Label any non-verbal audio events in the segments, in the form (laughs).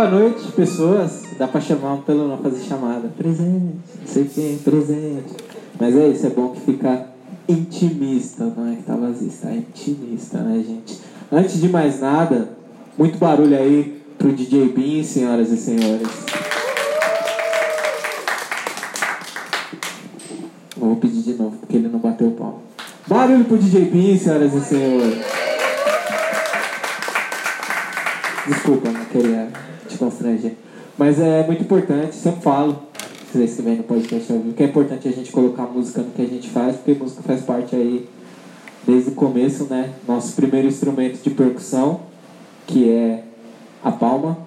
boa noite, pessoas. Dá pra chamar pelo não fazer chamada. Presente, não sei quem, presente. Mas é isso, é bom que fica intimista, não é que tá vazio, está intimista, né, gente? Antes de mais nada, muito barulho aí pro DJ Bean, senhoras e senhores. Vou pedir de novo, porque ele não bateu o pau. Barulho pro DJ Bean, senhoras e senhores. Desculpa, não queria constranger. Mas é muito importante, sempre falo, vocês que vêm no podcast ao que é importante a gente colocar música no que a gente faz, porque música faz parte aí desde o começo, né? Nosso primeiro instrumento de percussão, que é a palma,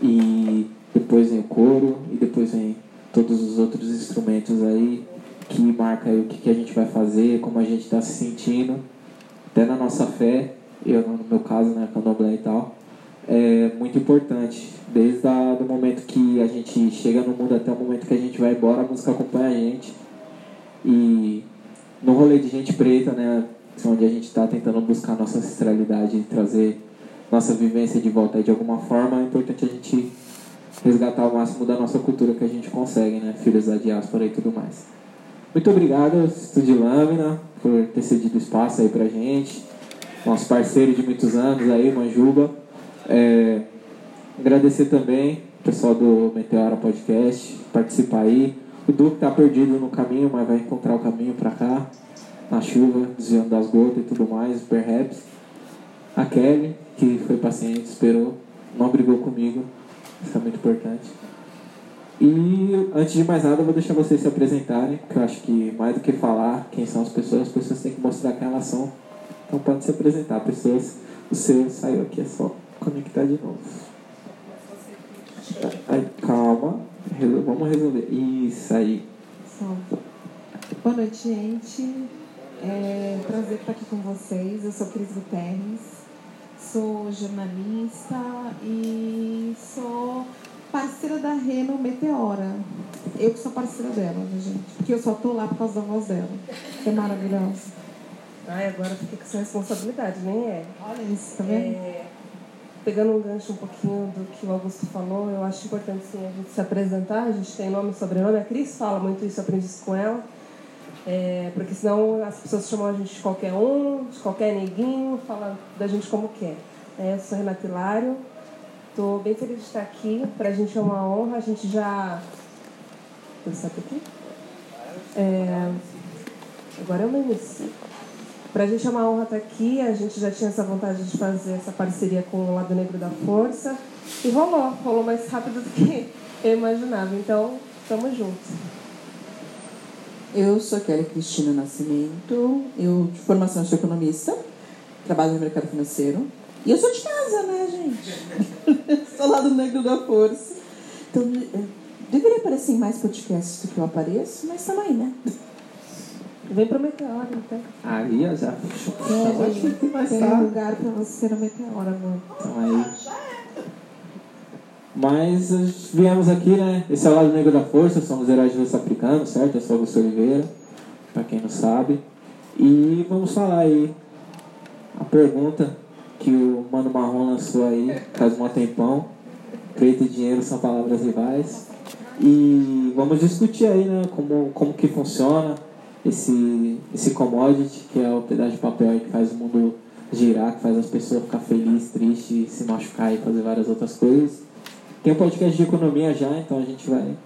e depois vem o coro, e depois vem todos os outros instrumentos aí que marca aí o que, que a gente vai fazer, como a gente está se sentindo, até na nossa fé, eu no meu caso, né, candomblé e tal, é muito importante. Desde o do momento que a gente chega no mundo até o momento que a gente vai embora, a música acompanha a gente. E no rolê de gente preta, né, onde a gente está tentando buscar nossa ancestralidade e trazer nossa vivência de volta de alguma forma, é importante a gente resgatar o máximo da nossa cultura que a gente consegue, né, filhos da diáspora e tudo mais. Muito obrigado, Estúdio Lâmina, por ter cedido espaço aí pra gente. Nosso parceiro de muitos anos aí, Manjuba. É, agradecer também o pessoal do Meteora Podcast, participar aí. O Duque tá perdido no caminho, mas vai encontrar o caminho para cá, na chuva, desviando das gotas e tudo mais, perhaps. A Kelly, que foi paciente, esperou, não brigou comigo, isso é muito importante. E antes de mais nada, eu vou deixar vocês se apresentarem, porque eu acho que mais do que falar quem são as pessoas, as pessoas têm que mostrar quem elas são. Então pode se apresentar, pessoas. O seu saiu aqui, é só conectar de novo. Aí, calma, vamos resolver. Isso aí. Boa noite, gente. É um prazer estar aqui com vocês. Eu sou Cris Guterres, sou jornalista e sou parceira da Reno Meteora. Eu que sou parceira dela, né, gente? Porque eu só tô lá por causa da voz dela. É maravilhosa. Ai, agora fiquei com essa responsabilidade, nem é. Olha isso, tá vendo? É, pegando um gancho um pouquinho do que o Augusto falou, eu acho importante sim a gente se apresentar. A gente tem nome e sobrenome. A Cris fala muito isso, eu aprendi isso com ela. É, porque senão as pessoas chamam a gente de qualquer um, de qualquer neguinho, falam da gente como quer. É, eu sou Renata Hilário, Estou bem feliz de estar aqui. Para a gente é uma honra. A gente já. Pensar aqui? É... Agora eu me inicio. Para a gente é uma honra estar aqui. A gente já tinha essa vontade de fazer essa parceria com o Lado Negro da Força. E rolou. Rolou mais rápido do que (laughs) eu imaginava. Então, estamos juntos. Eu sou Kelly Cristina Nascimento. Eu, de formação, sou economista. Trabalho no mercado financeiro. E eu sou de casa, né, gente? (laughs) sou lá do Negro da Força. Então, deveria aparecer em mais podcasts do que eu apareço, mas estamos aí, né? Vem pro Meteora, então. Aí, ó, já. É, gente, tem lugar pra você ser no Meteora, amor. Então aí. Mas viemos aqui, né? Esse é o lado negro da força, somos heróis de africanos, certo? Eu sou Augusto Oliveira, pra quem não sabe. E vamos falar aí a pergunta que o Mano Marrom lançou aí faz um tempão. Preto e dinheiro são palavras rivais. E vamos discutir aí, né, como, como que funciona esse, esse commodity, que é o pedaço de papel que faz o mundo girar, que faz as pessoas ficar felizes, tristes, se machucar e fazer várias outras coisas. Tem um podcast de economia já, então a gente vai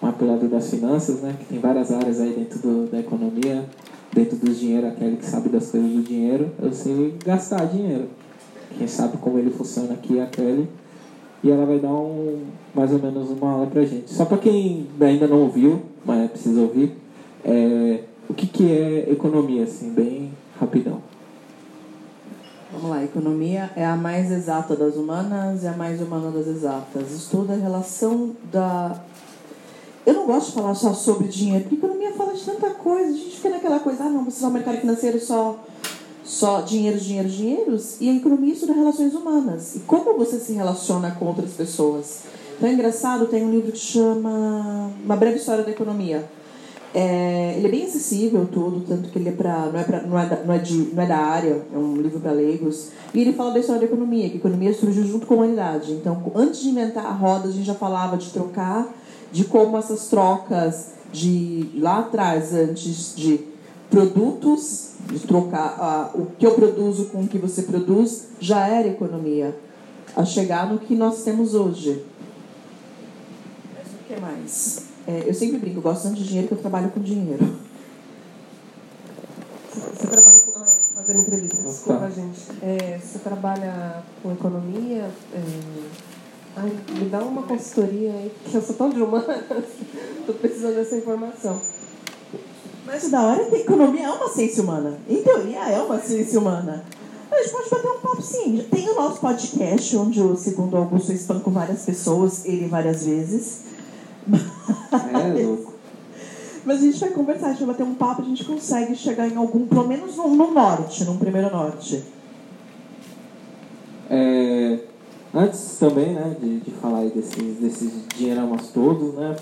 mais pro das finanças, né, que tem várias áreas aí dentro do, da economia dentro dos dinheiro, aquele que sabe das coisas do dinheiro, eu sei gastar dinheiro. Quem sabe como ele funciona aqui é a Kelly. E ela vai dar um, mais ou menos uma aula pra gente. Só para quem ainda não ouviu, mas precisa ouvir, é, o que, que é economia, assim, bem rapidão. Vamos lá, economia é a mais exata das humanas e a mais humana das exatas. Estuda a relação da eu não gosto de falar só sobre dinheiro, porque economia fala de tanta coisa. A gente fica naquela coisa, ah, não, você só mercado financeiro só, só dinheiro, dinheiro, dinheiros. E a economia estuda relações humanas. E como você se relaciona com outras pessoas. Então é engraçado, tem um livro que chama Uma Breve História da Economia. É, ele é bem acessível tudo, tanto que ele é pra, não, é pra, não, é da, não, é não é da área, é um livro para leigos. E ele fala da história da economia, que a economia surgiu junto com a humanidade. Então, antes de inventar a roda, a gente já falava de trocar, de como essas trocas de lá atrás, antes de produtos, de trocar uh, o que eu produzo com o que você produz, já era economia. A chegar no que nós temos hoje. Mas o que mais? É, eu sempre brinco, eu gosto tanto de dinheiro que eu trabalho com dinheiro. Você trabalha com. Ah, fazendo entrevista, desculpa, tá. gente. É, você trabalha com economia. É... Ai, me dá uma consultoria aí, porque eu sou tão de humanas, (laughs) estou precisando dessa informação. Mas da hora que economia é uma ciência humana. Em teoria, é uma ciência humana. A gente pode bater um papo sim. Tem o nosso podcast, onde o segundo Augusto eu espanco várias pessoas, ele várias vezes. É louco. Mas a gente vai conversar, a gente vai bater um papo, a gente consegue chegar em algum, pelo menos no, no norte, num primeiro norte. É, antes também, né, de, de falar aí desses, desses dinheiramos todos, né,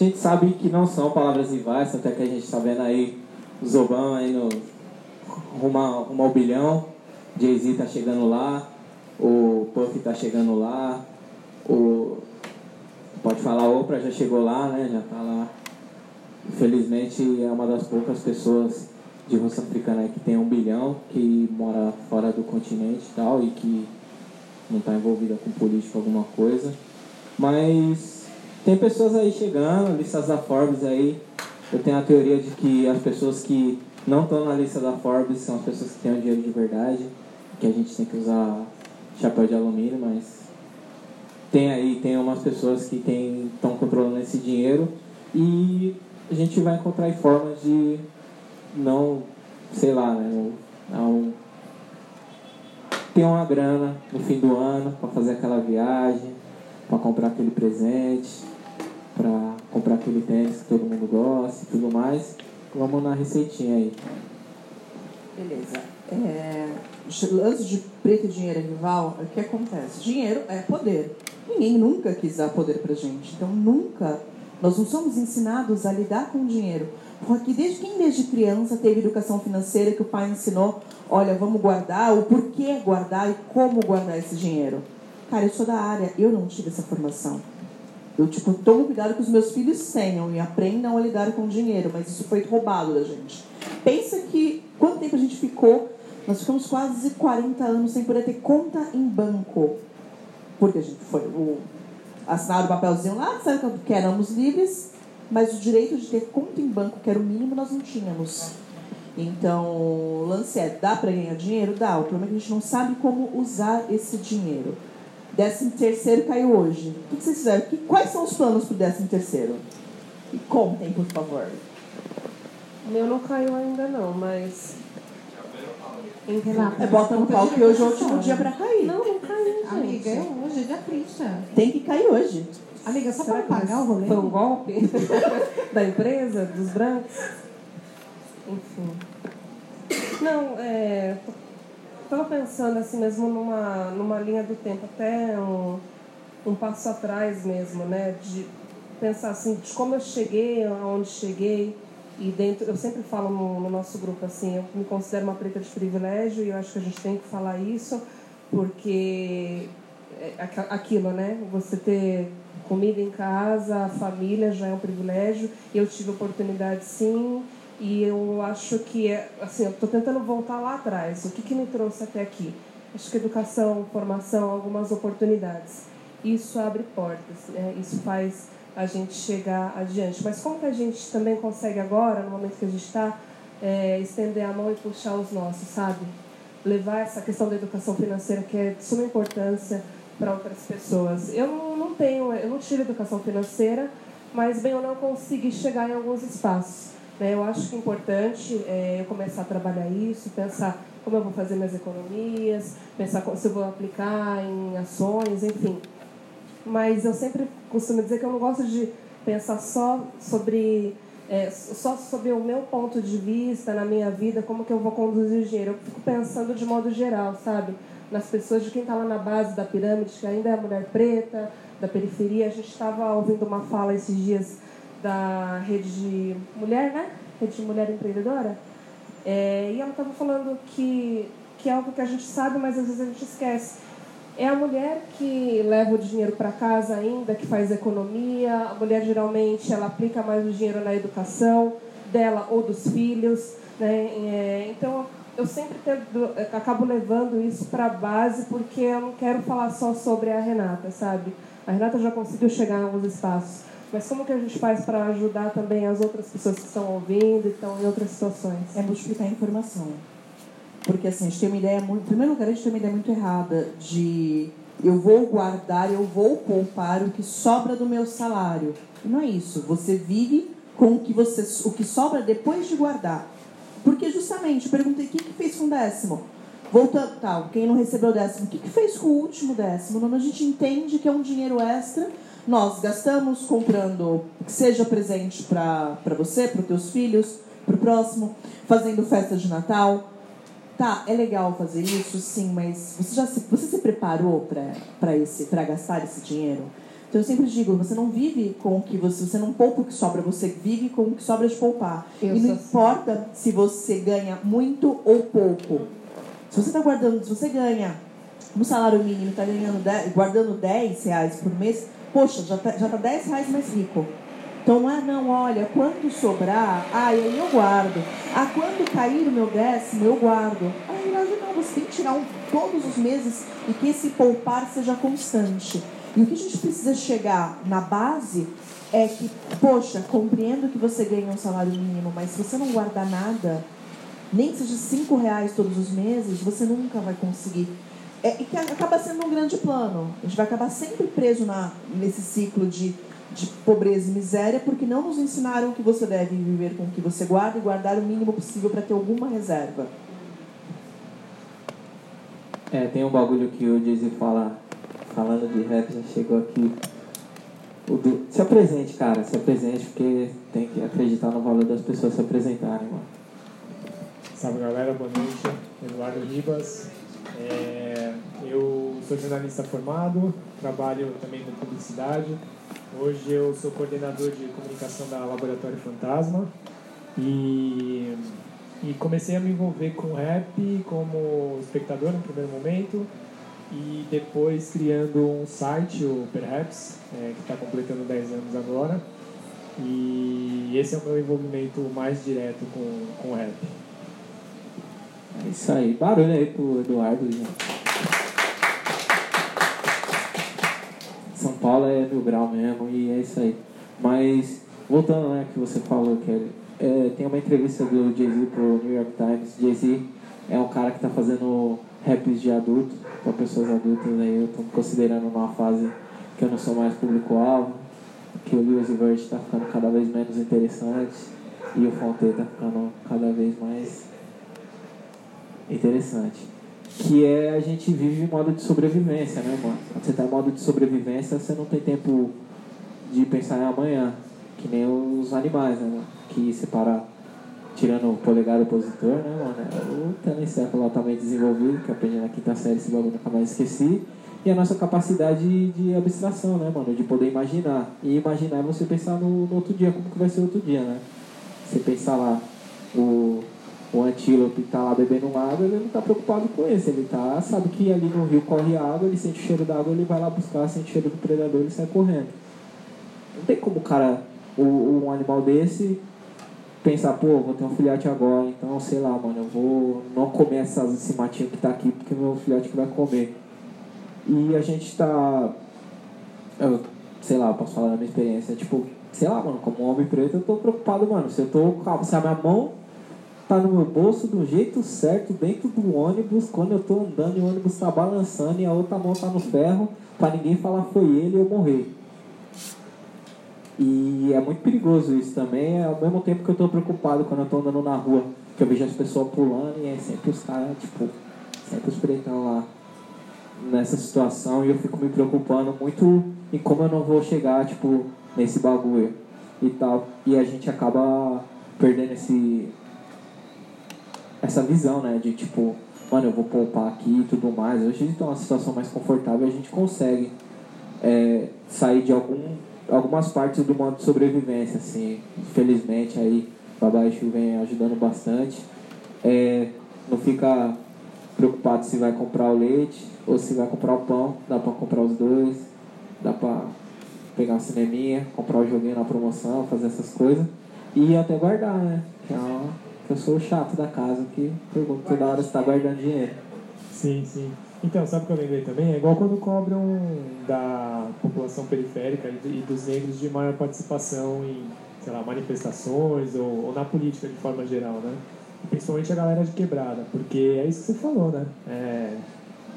a gente sabe que não são palavras rivais, até que a gente está vendo aí os Obama aí no rumo, rumo ao bilhão, Jay-Z tá chegando lá, o Puff tá chegando lá, o pode falar, Oprah já chegou lá, né? Já tá lá. Infelizmente é uma das poucas pessoas de rosto africana que tem um bilhão, que mora fora do continente e tal, e que não está envolvida com política alguma coisa. Mas tem pessoas aí chegando, listas da Forbes aí. Eu tenho a teoria de que as pessoas que não estão na lista da Forbes são as pessoas que têm o dinheiro de verdade, que a gente tem que usar chapéu de alumínio, mas tem aí, tem umas pessoas que estão controlando esse dinheiro e a gente vai encontrar formas de não, sei lá, né, não ter uma grana no fim do ano para fazer aquela viagem, para comprar aquele presente, para comprar aquele tênis que todo mundo gosta e tudo mais. Vamos na receitinha aí. Beleza. É, lance de preto e dinheiro é rival, o que acontece? Dinheiro é poder. Ninguém nunca quis dar poder pra gente. Então, nunca. Nós não somos ensinados a lidar com o dinheiro. Porque desde quem desde criança teve educação financeira que o pai ensinou, olha, vamos guardar, o porquê guardar e como guardar esse dinheiro. Cara, eu sou da área, eu não tive essa formação. Eu, tipo, tomo cuidado que os meus filhos tenham e aprendam a lidar com o dinheiro, mas isso foi roubado da gente. Pensa que, quanto tempo a gente ficou? Nós ficamos quase 40 anos sem poder ter conta em banco porque a gente foi o, assinaram o papelzinho lá, disseram que éramos livres, mas o direito de ter conta em banco, que era o mínimo, nós não tínhamos. Então, o lance é, dá para ganhar dinheiro? Dá. O problema é que a gente não sabe como usar esse dinheiro. Décimo terceiro caiu hoje. O que vocês fizeram? quais são os planos para o décimo terceiro? E contem, por favor. O meu não caiu ainda não, mas é, bota no pau que hoje é o último dia pra cair. Não, não caiu, gente. Amiga, é hoje, é dia 30. Tem que cair hoje. Amiga, só para pagar o rolê? Foi um golpe (laughs) da empresa, dos brancos? Enfim. Não, é... Estava pensando assim mesmo numa, numa linha do tempo, até um, um passo atrás mesmo, né? De pensar assim, de como eu cheguei, aonde cheguei e dentro, eu sempre falo no, no, nosso grupo assim, eu me considero uma preta de privilégio e eu acho que a gente tem que falar isso, porque é aquilo, né? Você ter comida em casa, família já é um privilégio. Eu tive oportunidade sim, e eu acho que é, assim, eu estou tentando voltar lá atrás. O que, que me trouxe até aqui? Acho que educação, formação, algumas oportunidades. Isso abre portas, né? isso faz a gente chegar adiante. Mas como que a gente também consegue agora, no momento que a gente está, é, estender a mão e puxar os nossos, sabe? Levar essa questão da educação financeira que é de suma importância para outras pessoas. Eu não, tenho, eu não tive educação financeira, mas bem ou não consegui chegar em alguns espaços. Né? Eu acho que é importante é, eu começar a trabalhar isso, pensar como eu vou fazer minhas economias, pensar se eu vou aplicar em ações, enfim mas eu sempre costumo dizer que eu não gosto de pensar só sobre é, só sobre o meu ponto de vista na minha vida, como que eu vou conduzir o dinheiro. Eu fico pensando de modo geral, sabe? Nas pessoas de quem está lá na base da pirâmide, que ainda é mulher preta, da periferia. A gente estava ouvindo uma fala esses dias da Rede Mulher, né? Rede Mulher Empreendedora. É, e ela estava falando que, que é algo que a gente sabe, mas às vezes a gente esquece. É a mulher que leva o dinheiro para casa ainda, que faz economia. A mulher geralmente ela aplica mais o dinheiro na educação dela ou dos filhos. Né? É, então eu sempre tento, acabo levando isso para a base porque eu não quero falar só sobre a Renata, sabe? A Renata já conseguiu chegar em alguns espaços. Mas como que a gente faz para ajudar também as outras pessoas que estão ouvindo e estão em outras situações? É multiplicar a informação. Porque assim, a gente tem uma ideia muito. Em primeiro lugar, a gente tem uma ideia muito errada de eu vou guardar, eu vou poupar o que sobra do meu salário. Não é isso. Você vive com o que, você, o que sobra depois de guardar. Porque justamente, perguntei o que, fez com o décimo. Voltando, tal, quem não recebeu o décimo, o que, que fez com o último décimo? Não, a gente entende que é um dinheiro extra. Nós gastamos comprando, que seja presente para você, para os teus filhos, para o próximo, fazendo festa de Natal, Tá, é legal fazer isso, sim, mas você já se, você se preparou para esse para gastar esse dinheiro? Então eu sempre digo, você não vive com o que você, você não poupa o que sobra, você vive com o que sobra de poupar. Eu e não assim. importa se você ganha muito ou pouco. Se você está guardando, se você ganha no salário mínimo, está ganhando guardando 10 reais por mês, poxa, já está já tá 10 reais mais rico. Então, ah, não, olha, quando sobrar, ah, aí eu guardo. Ah, quando cair o meu décimo, eu guardo. Ah, não, você tem que tirar um todos os meses e que esse poupar seja constante. E o que a gente precisa chegar na base é que, poxa, compreendo que você ganha um salário mínimo, mas se você não guardar nada, nem que seja cinco reais todos os meses, você nunca vai conseguir. É, e que acaba sendo um grande plano. A gente vai acabar sempre preso na, nesse ciclo de de pobreza e miséria, porque não nos ensinaram que você deve viver com o que você guarda e guardar o mínimo possível para ter alguma reserva. É, tem um bagulho que o Dizzy fala, falando de rap, já chegou aqui. O do, se apresente, cara, se apresente, porque tem que acreditar no valor das pessoas se apresentarem, mano. Salve galera, boa noite. Eduardo Ribas. É, eu sou jornalista formado, trabalho também com publicidade Hoje eu sou coordenador de comunicação da Laboratório Fantasma e, e comecei a me envolver com rap como espectador no primeiro momento e depois criando um site, o Perhaps, é, que está completando 10 anos agora. E esse é o meu envolvimento mais direto com, com o rap. É isso aí. Barulho aí pro Eduardo, gente. São Paulo é mil grau mesmo e é isso aí. Mas, voltando né, que você falou, Kelly, é, tem uma entrevista do Jay-Z pro New York Times. Jay-Z é um cara que está fazendo raps de adulto, para pessoas adultas aí. Eu estou considerando numa fase que eu não sou mais público-alvo, que o Lewis Vert está ficando cada vez menos interessante e o Fonte está ficando cada vez mais interessante que é a gente vive em modo de sobrevivência, né, mano? Quando você tá em modo de sobrevivência, você não tem tempo de pensar em amanhã, que nem os animais, né, mano? Que separa, tirando o polegar opositor, né, mano? É o telencéfalo altamente desenvolvido, que aprendi na quinta série, esse bagulho nunca mais esqueci. E a nossa capacidade de abstração, né, mano? De poder imaginar. E imaginar é você pensar no, no outro dia, como que vai ser o outro dia, né? Você pensar lá, o o antílope está lá bebendo água, ele não está preocupado com isso. Ele tá, sabe que ali no rio corre água, ele sente o cheiro da água, ele vai lá buscar, sente o cheiro do predador, ele sai correndo. Não tem como o cara, um animal desse, pensar, pô, vou ter um filhote agora, então sei lá, mano, eu vou não comer essas, esse matinho que está aqui, porque meu filhote que vai comer. E a gente está. Eu, sei lá, eu posso falar da minha experiência, tipo, sei lá, mano, como homem preto, eu tô preocupado, mano. Se eu tô se a minha mão tá no meu bolso do jeito certo, dentro do ônibus, quando eu tô andando e o ônibus tá balançando e a outra mão tá no ferro, para ninguém falar foi ele eu morrer. E é muito perigoso isso também, é ao mesmo tempo que eu tô preocupado quando eu tô andando na rua, que eu vejo as pessoas pulando e é sempre os caras, tipo, sempre os pretão lá nessa situação e eu fico me preocupando muito em como eu não vou chegar, tipo, nesse bagulho e tal. E a gente acaba perdendo esse essa visão, né? De tipo, mano, eu vou poupar aqui e tudo mais. Hoje a gente tem uma situação mais confortável, a gente consegue é, sair de algum algumas partes do modo de sobrevivência, assim. Infelizmente aí Babaixo vem ajudando bastante. É, não fica preocupado se vai comprar o leite ou se vai comprar o pão, dá para comprar os dois, dá para pegar um cineminha, comprar o joguinho na promoção, fazer essas coisas e até guardar, né? Que é uma, eu sou o chato da casa que pergunto toda hora se está guardando dinheiro. Sim, sim. Então, sabe o que eu lembrei também? É igual quando cobram da população periférica e dos negros de maior participação em, sei lá, manifestações ou, ou na política de forma geral, né? Principalmente a galera de quebrada, porque é isso que você falou, né? É,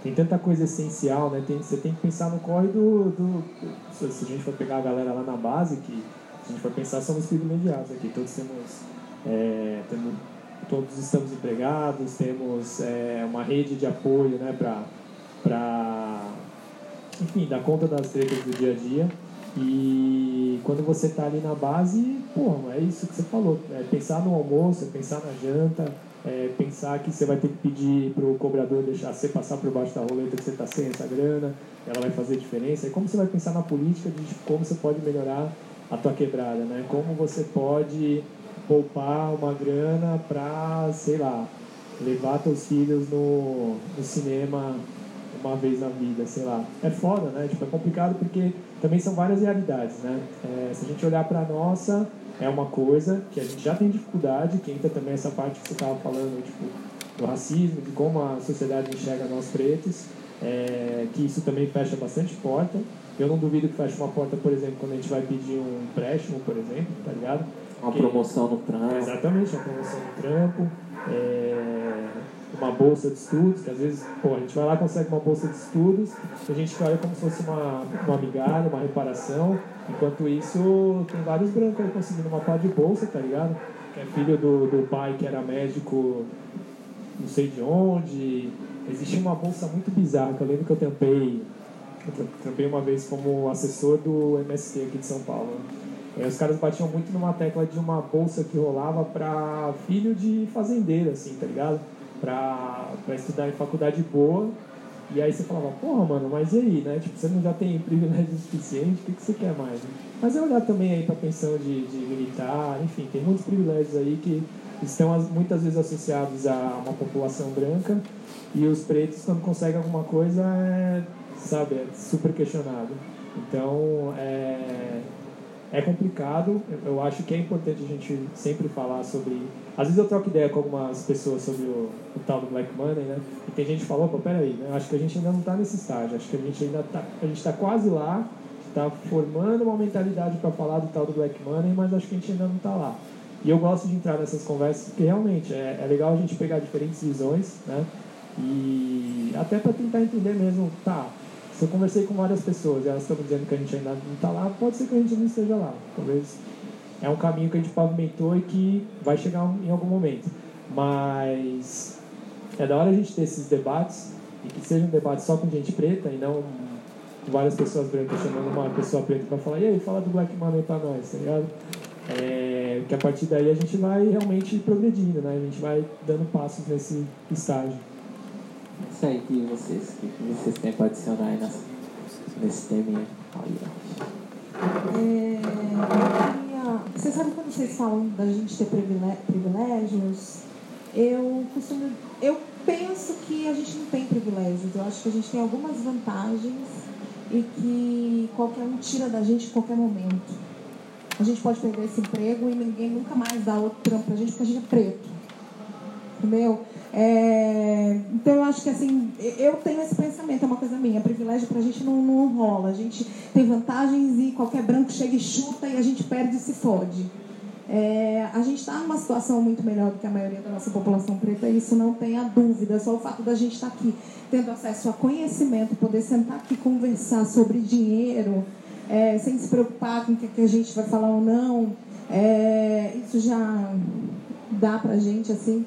tem tanta coisa essencial, né? Tem, você tem que pensar no corre do, do, Se a gente for pegar a galera lá na base, que a gente for pensar, somos privilegiados aqui. Todos temos, é, temos todos estamos empregados, temos é, uma rede de apoio, né? Para, enfim, dar conta das tretas do dia a dia. E quando você está ali na base, porra, é isso que você falou. É pensar no almoço, é pensar na janta, é pensar que você vai ter que pedir para o cobrador deixar você passar por baixo da roleta que você está sem essa grana, ela vai fazer diferença. E como você vai pensar na política de como você pode melhorar a tua quebrada, né? Como você pode poupar uma grana para, sei lá, levar teus filhos no, no cinema uma vez na vida, sei lá. É foda, né? Tipo, é complicado porque também são várias realidades, né? É, se a gente olhar para nossa, é uma coisa que a gente já tem dificuldade, que entra também essa parte que você estava falando, tipo, do racismo, de como a sociedade enxerga nós pretos, é, que isso também fecha bastante porta. Eu não duvido que feche uma porta, por exemplo, quando a gente vai pedir um empréstimo, por exemplo, tá ligado? Uma promoção no trampo. Exatamente, uma promoção no trampo. É, uma bolsa de estudos, que às vezes, pô, a gente vai lá e consegue uma bolsa de estudos, a gente olha como se fosse uma, uma migalha, uma reparação, enquanto isso tem vários brancos aí conseguindo uma pá de bolsa, tá ligado? Que é filho do, do pai que era médico não sei de onde. Existia uma bolsa muito bizarra, que eu lembro que eu tampei, eu tampei uma vez como assessor do MST aqui de São Paulo. Né? os caras batiam muito numa tecla de uma bolsa que rolava para filho de fazendeiro, assim, tá ligado? pra, pra estudar em faculdade boa. E aí você falava, porra, mano, mas e aí, né? Tipo, você não já tem privilégio (laughs) suficiente, o que, que você quer mais? Né? Mas é olhar também aí pra pensão de, de militar, enfim, tem muitos privilégios aí que estão muitas vezes associados a uma população branca e os pretos, quando conseguem alguma coisa, é, sabe, é super questionado. Então, é, é complicado. Eu acho que é importante a gente sempre falar sobre. Às vezes eu troco ideia com algumas pessoas sobre o, o tal do Black Money, né? E tem gente que falou, pô, peraí, né? Acho que a gente ainda não está nesse estágio. Acho que a gente ainda está. Está quase lá, está formando uma mentalidade para falar do tal do Black Money, mas acho que a gente ainda não está lá. E eu gosto de entrar nessas conversas porque realmente é, é legal a gente pegar diferentes visões, né? E até para tentar entender mesmo, tá, eu conversei com várias pessoas e elas estão dizendo que a gente ainda não está lá, pode ser que a gente não esteja lá. Talvez é um caminho que a gente pavimentou e que vai chegar em algum momento. Mas é da hora a gente ter esses debates e que seja um debate só com gente preta e não várias pessoas brancas chamando uma pessoa preta para falar, e aí, fala do Black Money para nós, tá ligado? É, que a partir daí a gente vai realmente progredindo, né? A gente vai dando passos nesse estágio. Isso aí que vocês, que vocês têm para adicionar aí nessa, nesse tema é, Você sabe quando vocês falam da gente ter privilégios? Eu costumo. Eu penso que a gente não tem privilégios. Eu acho que a gente tem algumas vantagens e que qualquer um tira da gente em qualquer momento. A gente pode perder esse emprego e ninguém nunca mais dá outro trampo pra gente porque a gente é preto. Entendeu? É, então eu acho que assim, eu tenho esse pensamento, é uma coisa minha, privilégio pra gente não, não rola. A gente tem vantagens e qualquer branco chega e chuta e a gente perde e se fode. É, a gente está numa situação muito melhor do que a maioria da nossa população preta, isso não tem a dúvida. Só o fato da gente estar tá aqui tendo acesso a conhecimento, poder sentar aqui conversar sobre dinheiro, é, sem se preocupar com o que, que a gente vai falar ou não, é, isso já dá pra gente assim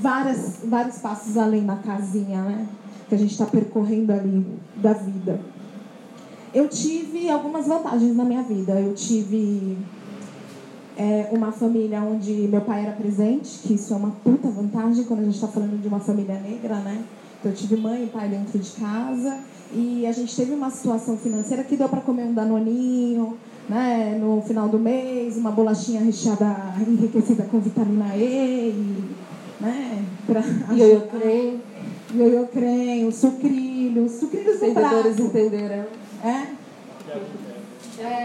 várias, vários passos além da casinha, né? Que a gente está percorrendo ali da vida. Eu tive algumas vantagens na minha vida. Eu tive é, uma família onde meu pai era presente, que isso é uma puta vantagem quando a gente está falando de uma família negra, né? Então, eu tive mãe e pai dentro de casa e a gente teve uma situação financeira que deu para comer um danoninho, né, no final do mês, uma bolachinha recheada, enriquecida com vitamina E, e, né, pra Ioiô creme. ioiô creme, sucrilhos, sucrilhos Os vendedores entenderão. É?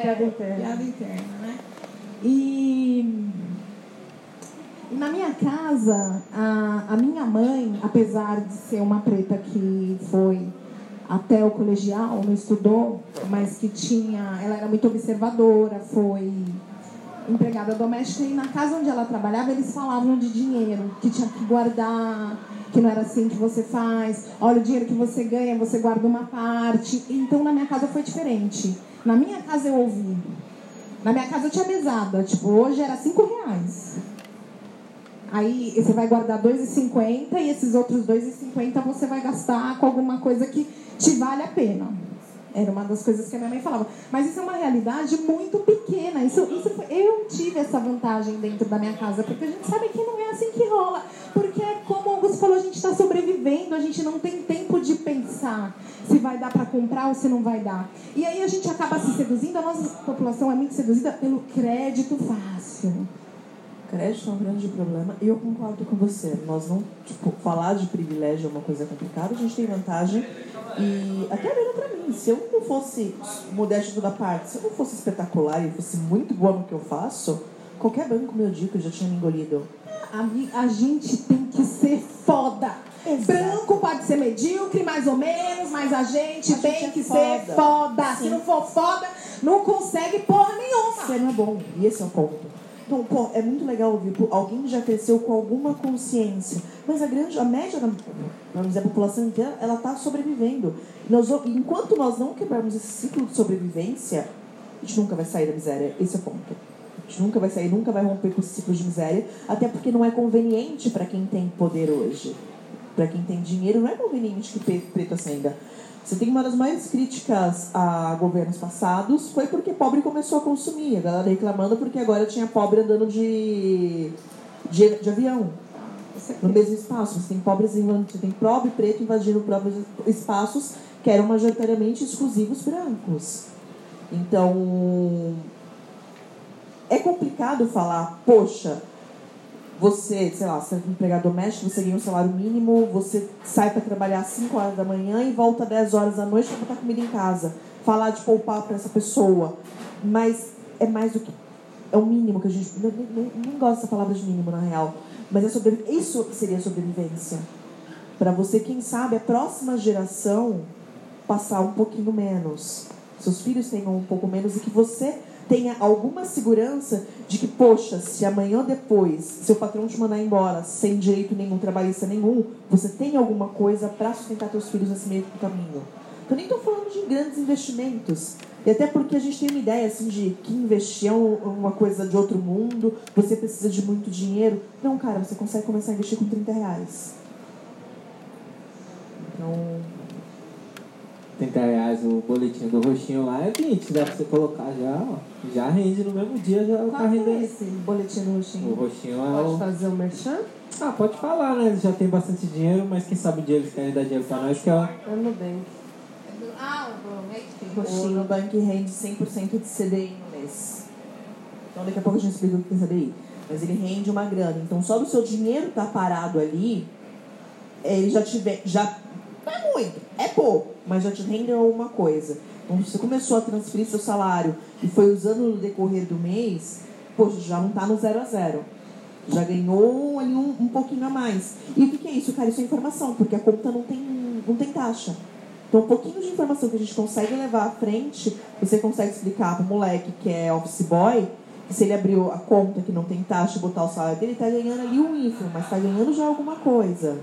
Piada interna. Piada interna, né? E, e na minha casa, a, a minha mãe, apesar de ser uma preta que foi até o colegial, não estudou, mas que tinha, ela era muito observadora, foi empregada doméstica e na casa onde ela trabalhava eles falavam de dinheiro, que tinha que guardar, que não era assim que você faz. Olha o dinheiro que você ganha, você guarda uma parte. Então na minha casa foi diferente. Na minha casa eu ouvi. Na minha casa eu tinha mesada, tipo, hoje era cinco reais. Aí você vai guardar 2,50 e esses outros 2,50 você vai gastar com alguma coisa que te vale a pena. Era uma das coisas que a minha mãe falava. Mas isso é uma realidade muito pequena. Isso, isso foi- eu tive essa vantagem dentro da minha casa, porque a gente sabe que não é assim que rola. Porque, como o Augusto falou, a gente está sobrevivendo, a gente não tem tempo de pensar se vai dar para comprar ou se não vai dar. E aí a gente acaba se seduzindo, a nossa população é muito seduzida pelo crédito fácil. Crédito é um grande problema e eu concordo com você. Nós não, tipo, falar de privilégio é uma coisa complicada, a gente tem vantagem. E até mesmo pra mim, se eu não fosse, modesto da parte, se eu não fosse espetacular e fosse muito boa no que eu faço, qualquer banco meu dica já tinha me engolido. A, a gente tem que ser foda. Exato. Branco pode ser medíocre, mais ou menos, mas a gente A tem gente é que foda. ser foda. Se Sim. não for foda, não consegue porra nenhuma. Você não é bom. E esse é o ponto. Então, é muito legal ouvir. Alguém já cresceu com alguma consciência. Mas a grande, a média, da, vamos dizer, a população inteira, ela está sobrevivendo. Nós, enquanto nós não quebrarmos esse ciclo de sobrevivência, a gente nunca vai sair da miséria. Esse é o ponto. A gente nunca vai sair, nunca vai romper com esse ciclo de miséria. Até porque não é conveniente para quem tem poder hoje. Para quem tem dinheiro, não é conveniente que pe- preto acenda. Você tem uma das maiores críticas a governos passados foi porque pobre começou a consumir. A galera reclamando porque agora tinha pobre andando de, de, de avião no mesmo espaço. Você tem pobres invadindo, você tem pobre preto invadindo próprios espaços que eram majoritariamente exclusivos brancos. Então é complicado falar, poxa, você, sei lá, você é empregado doméstico, você ganha um salário mínimo, você sai para trabalhar às 5 horas da manhã e volta às 10 horas da noite para botar comida em casa. Falar de poupar para essa pessoa. Mas é mais do que. É o mínimo que a gente. Não, não gosto dessa palavra de mínimo, na real. Mas é sobre, isso seria sobrevivência. Para você, quem sabe, a próxima geração passar um pouquinho menos. Seus filhos tenham um pouco menos e que você tenha alguma segurança de que, poxa, se amanhã ou depois seu patrão te mandar embora sem direito nenhum, trabalhista nenhum, você tem alguma coisa para sustentar seus filhos nesse meio do caminho. Eu nem estou falando de grandes investimentos. E até porque a gente tem uma ideia assim de que investir é um- uma coisa de outro mundo, você precisa de muito dinheiro. Não, cara, você consegue começar a investir com 30 reais. Então, 30 reais o boletim do roxinho lá é 20, dá pra você colocar já, ó. Já rende no mesmo dia, já tá Qual é rendendo. esse boletim do O roxinho? roxinho é Pode o. fazer um merchan? Ah, pode falar, né? Eles já tem bastante dinheiro, mas quem sabe um dia eles querem dar dinheiro pra nós, que é. É no bem. Ah, o Netflix. o Roxinho. Nubank rende 100% de CDI no mês. Então daqui a pouco a gente explica o que é CDI. Mas ele rende uma grana. Então só do seu dinheiro tá parado ali, ele já tiver. Já, não é muito, é pouco, mas já te rende alguma coisa. Então você começou a transferir seu salário e foi usando no decorrer do mês, poxa, já não tá no zero a zero. Já ganhou ali um, um pouquinho a mais. E o que, que é isso, cara? Isso é informação, porque a conta não tem, não tem taxa. Então, um pouquinho de informação que a gente consegue levar à frente, você consegue explicar para o moleque que é office boy, que se ele abriu a conta que não tem taxa e botar o salário dele, tá ganhando ali um info, mas tá ganhando já alguma coisa.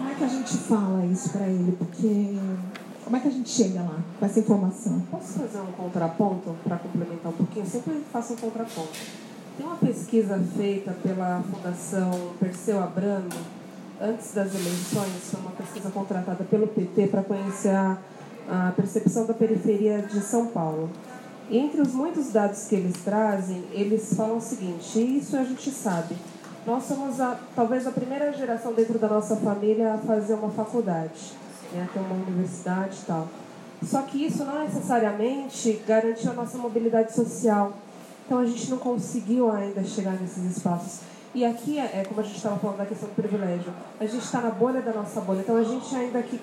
Como é que a gente fala isso pra ele? Porque. Como é que a gente chega lá com essa informação? Posso fazer um contraponto para complementar um pouquinho? Sempre faço um contraponto. Tem uma pesquisa feita pela Fundação Perseu Abramo, antes das eleições, foi uma pesquisa contratada pelo PT para conhecer a, a percepção da periferia de São Paulo. Entre os muitos dados que eles trazem, eles falam o seguinte, e isso a gente sabe, nós somos a, talvez a primeira geração dentro da nossa família a fazer uma faculdade, né, ter uma universidade e tal. Só que isso não necessariamente garantiu a nossa mobilidade social. Então a gente não conseguiu ainda chegar nesses espaços. E aqui é, é como a gente estava falando da questão do privilégio. A gente está na bolha da nossa bolha. Então a gente ainda que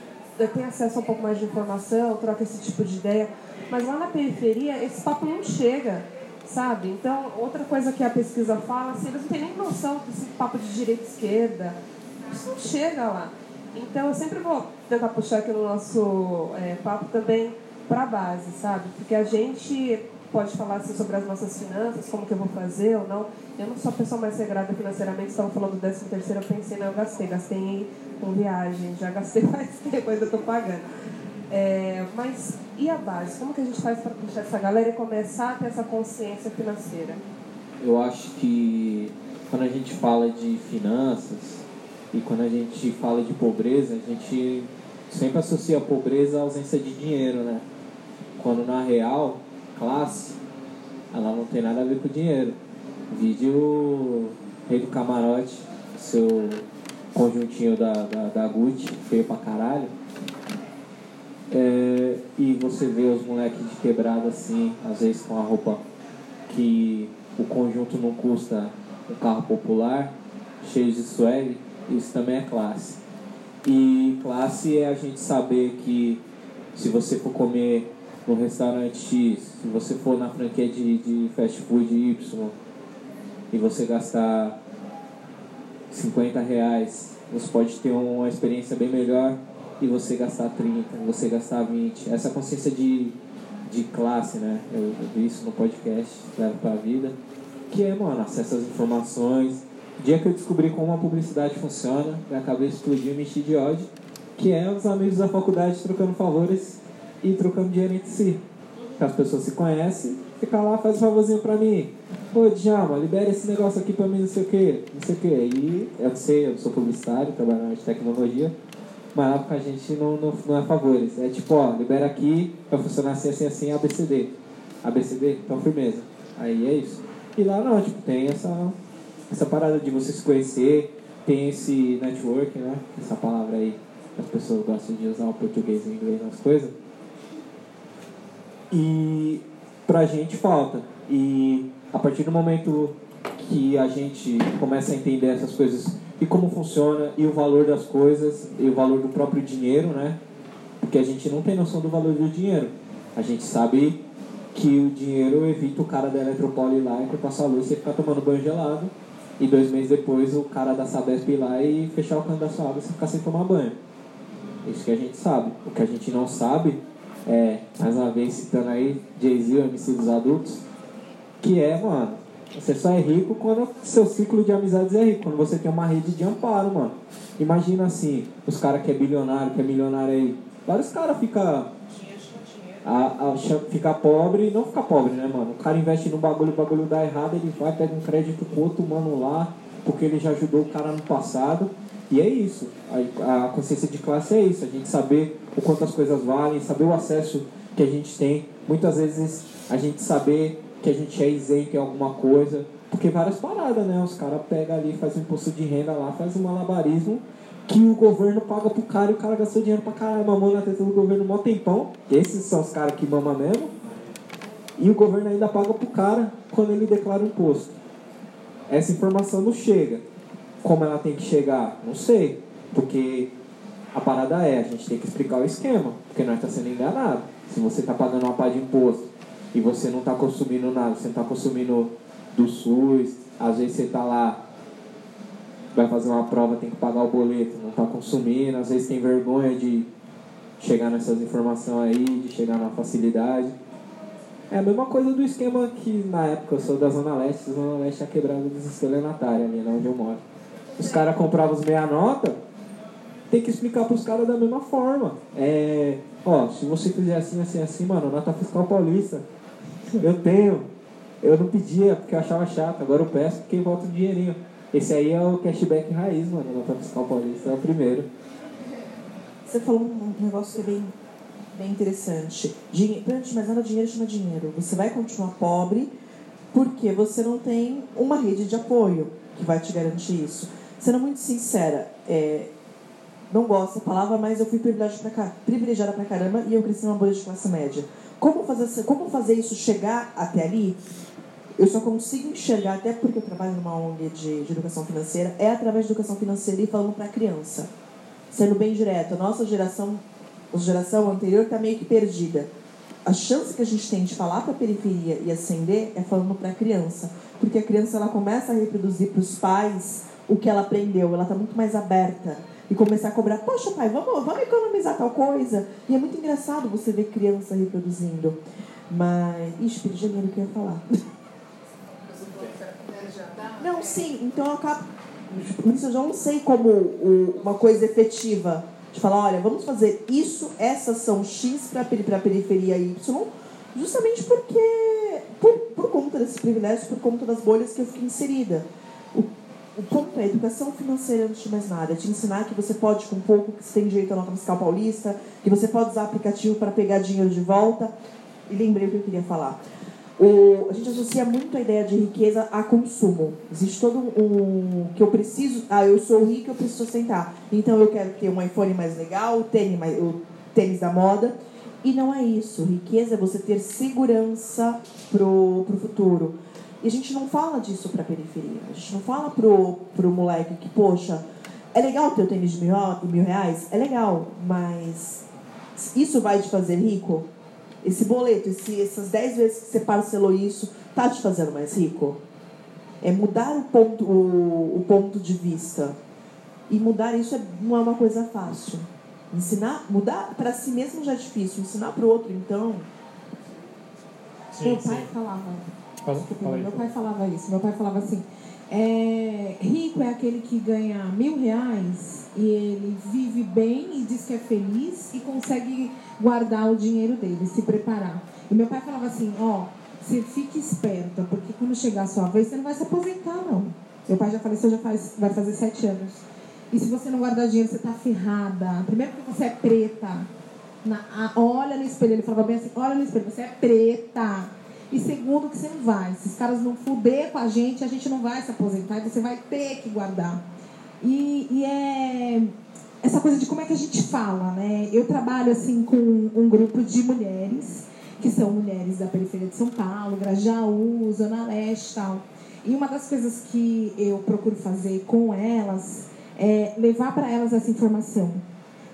tem acesso a um pouco mais de informação, troca esse tipo de ideia. Mas lá na periferia, esse papo não chega, sabe? Então, outra coisa que a pesquisa fala, assim, eles não têm nem noção desse papo de direita e esquerda. Isso não chega lá. Então, eu sempre vou tentar puxar aqui no nosso é, papo também para a base, sabe? Porque a gente pode falar assim, sobre as nossas finanças, como que eu vou fazer ou não. Eu não sou a pessoa mais regrada financeiramente, estava falando do 13 terceiro, eu pensei, não, eu gastei, gastei com viagem, já gastei (laughs) mais tempo, ainda estou pagando. É, mas e a base? Como que a gente faz para puxar essa galera e começar a ter essa consciência financeira? Eu acho que quando a gente fala de finanças e quando a gente fala de pobreza, a gente sempre associa a pobreza à ausência de dinheiro, né? Quando na real, classe, ela não tem nada a ver com dinheiro. Vídeo Rei do Camarote, seu conjuntinho da, da, da Gucci, feio pra caralho. É, e você vê os moleques de quebrada assim, às vezes com a roupa que o conjunto não custa um carro popular, cheio de swag, isso também é classe. E classe é a gente saber que se você for comer no restaurante X, se você for na franquia de, de fast food Y e você gastar 50 reais, você pode ter uma experiência bem melhor e você gastar 30, você gastar 20. Essa consciência de, de classe, né? Eu, eu vi isso no podcast, leva pra vida. Que é, mano, acesso às informações. O dia que eu descobri como a publicidade funciona, minha cabeça explodiu e me enchi de ódio. Que é os amigos da faculdade trocando favores e trocando dinheiro entre si. Que as pessoas se conhecem, fica lá, faz um favorzinho pra mim. Ô, Djalma, libera esse negócio aqui pra mim, não sei o que, não sei o que. E eu sei, eu sou publicitário, trabalho na área de tecnologia mas lá com a gente não, não, não é favores. É tipo, ó, libera aqui, vai funcionar assim, assim, assim, ABCD. ABCD, então firmeza. Aí é isso. E lá não, tipo, tem essa, essa parada de você se conhecer, tem esse network, né? Essa palavra aí, as pessoas gostam de usar o português e o inglês nas coisas. E pra gente falta. E a partir do momento que a gente começa a entender essas coisas e como funciona e o valor das coisas e o valor do próprio dinheiro, né? Porque a gente não tem noção do valor do dinheiro. A gente sabe que o dinheiro evita o cara da Eletropole ir lá e cortar sua luz e ficar tomando banho gelado e dois meses depois o cara da Sabesp ir lá e fechar o cano da sua água e você ficar sem tomar banho. Isso que a gente sabe. O que a gente não sabe é, mais uma vez citando aí Jay-Z, o MC dos adultos, que é, mano, você só é rico quando seu ciclo de amizades é rico, quando você tem uma rede de amparo, mano. Imagina assim, os caras que é bilionário, que é milionário aí. Vários caras ficam. A, a, ficar pobre não ficar pobre, né, mano? O cara investe no bagulho, o bagulho dá errado, ele vai, pega um crédito com outro mano lá, porque ele já ajudou o cara no passado. E é isso. A consciência de classe é isso. A gente saber o quanto as coisas valem, saber o acesso que a gente tem. Muitas vezes a gente saber que a gente é isento em alguma coisa. Porque várias paradas, né? Os caras pegam ali, faz um imposto de renda lá, faz um malabarismo que o governo paga pro cara e o cara gastou dinheiro pra caralho, mamou na teta do governo mó tempão. Esses são os caras que mamam mesmo. E o governo ainda paga pro cara quando ele declara o imposto. Essa informação não chega. Como ela tem que chegar? Não sei. Porque a parada é, a gente tem que explicar o esquema. Porque nós está sendo enganado. Se você está pagando uma pá de imposto e você não está consumindo nada, você não está consumindo do SUS, às vezes você está lá, vai fazer uma prova, tem que pagar o boleto, não está consumindo, às vezes tem vergonha de chegar nessas informações aí, de chegar na facilidade. É a mesma coisa do esquema que na época eu sou da Zona Leste, Zona Leste é a quebrada dos estelionatários ali, onde eu moro. Os caras compravam os meia nota, tem que explicar para os caras da mesma forma. É, ó, se você fizer assim, assim, assim, mano, nota fiscal paulista, eu tenho. Eu não pedia porque eu achava chato, agora eu peço porque volta o dinheirinho. Esse aí é o cashback raiz, mano, nota fiscal paulista, é o primeiro. Você falou um negócio é bem, bem interessante. Dinheiro, antes de nada, dinheiro chama dinheiro. Você vai continuar pobre porque você não tem uma rede de apoio que vai te garantir isso. Sendo muito sincera, é, não gosto dessa palavra, mas eu fui privilegiada pra, privilegiada pra caramba e eu cresci numa bolha de classe média. Como fazer, como fazer isso chegar até ali? Eu só consigo enxergar, até porque eu trabalho numa ONG de, de educação financeira, é através de educação financeira e falando para a criança. Sendo bem direto, a nossa geração, a geração anterior está meio que perdida. A chance que a gente tem de falar para a periferia e ascender é falando para a criança. Porque a criança ela começa a reproduzir para os pais o que ela aprendeu, ela está muito mais aberta e começar a cobrar, poxa pai, vamos, vamos economizar tal coisa. E é muito engraçado você ver criança reproduzindo. Mas. Ixi, perdi linha que eu ia falar. Não, sim, então eu acabo. Isso eu já não sei como o, uma coisa efetiva. De falar, olha, vamos fazer isso, essa ação X para a periferia Y, justamente porque, por, por conta desses privilégios, por conta das bolhas que eu fiquei inserida. O, o ponto é educação financeira antes de mais nada. É te ensinar que você pode, com pouco, que você tem direito à nota fiscal paulista, que você pode usar aplicativo para pegar dinheiro de volta. E lembrei o que eu queria falar. O, a gente associa muito a ideia de riqueza a consumo. Existe todo um. que eu preciso. Ah, eu sou rico, eu preciso sustentar. Então eu quero ter um iPhone mais legal, o tênis, mais, o tênis da moda. E não é isso. Riqueza é você ter segurança pro, pro futuro. E a gente não fala disso para a periferia. A gente não fala pro, pro moleque que, poxa, é legal ter o tênis de mil, mil reais? É legal, mas isso vai te fazer rico? Esse boleto, esse, essas 10 vezes que você parcelou isso, tá te fazendo mais rico? É mudar o ponto, o, o ponto de vista. E mudar isso é, não é uma coisa fácil. Ensinar, mudar para si mesmo já é difícil. Ensinar para o outro, então. Sim, meu pai sim. falava. Fala, meu pai falava isso. Meu pai falava assim: é, rico é aquele que ganha mil reais e ele vive bem e diz que é feliz e consegue guardar o dinheiro dele, se preparar. E meu pai falava assim, ó, você fique esperta, porque quando chegar a sua vez, você não vai se aposentar, não. Meu pai já faleceu, já faz, vai fazer sete anos. E se você não guardar dinheiro, você tá ferrada. Primeiro porque você é preta. Na, a, olha no espelho, ele falava bem assim, olha no espelho, você é preta. E segundo que você não vai. Se os caras não fuder com a gente, a gente não vai se aposentar e você vai ter que guardar. E, e é essa coisa de como é que a gente fala, né? Eu trabalho assim com um grupo de mulheres, que são mulheres da periferia de São Paulo, Grajaú, Zona Leste e tal. E uma das coisas que eu procuro fazer com elas é levar para elas essa informação,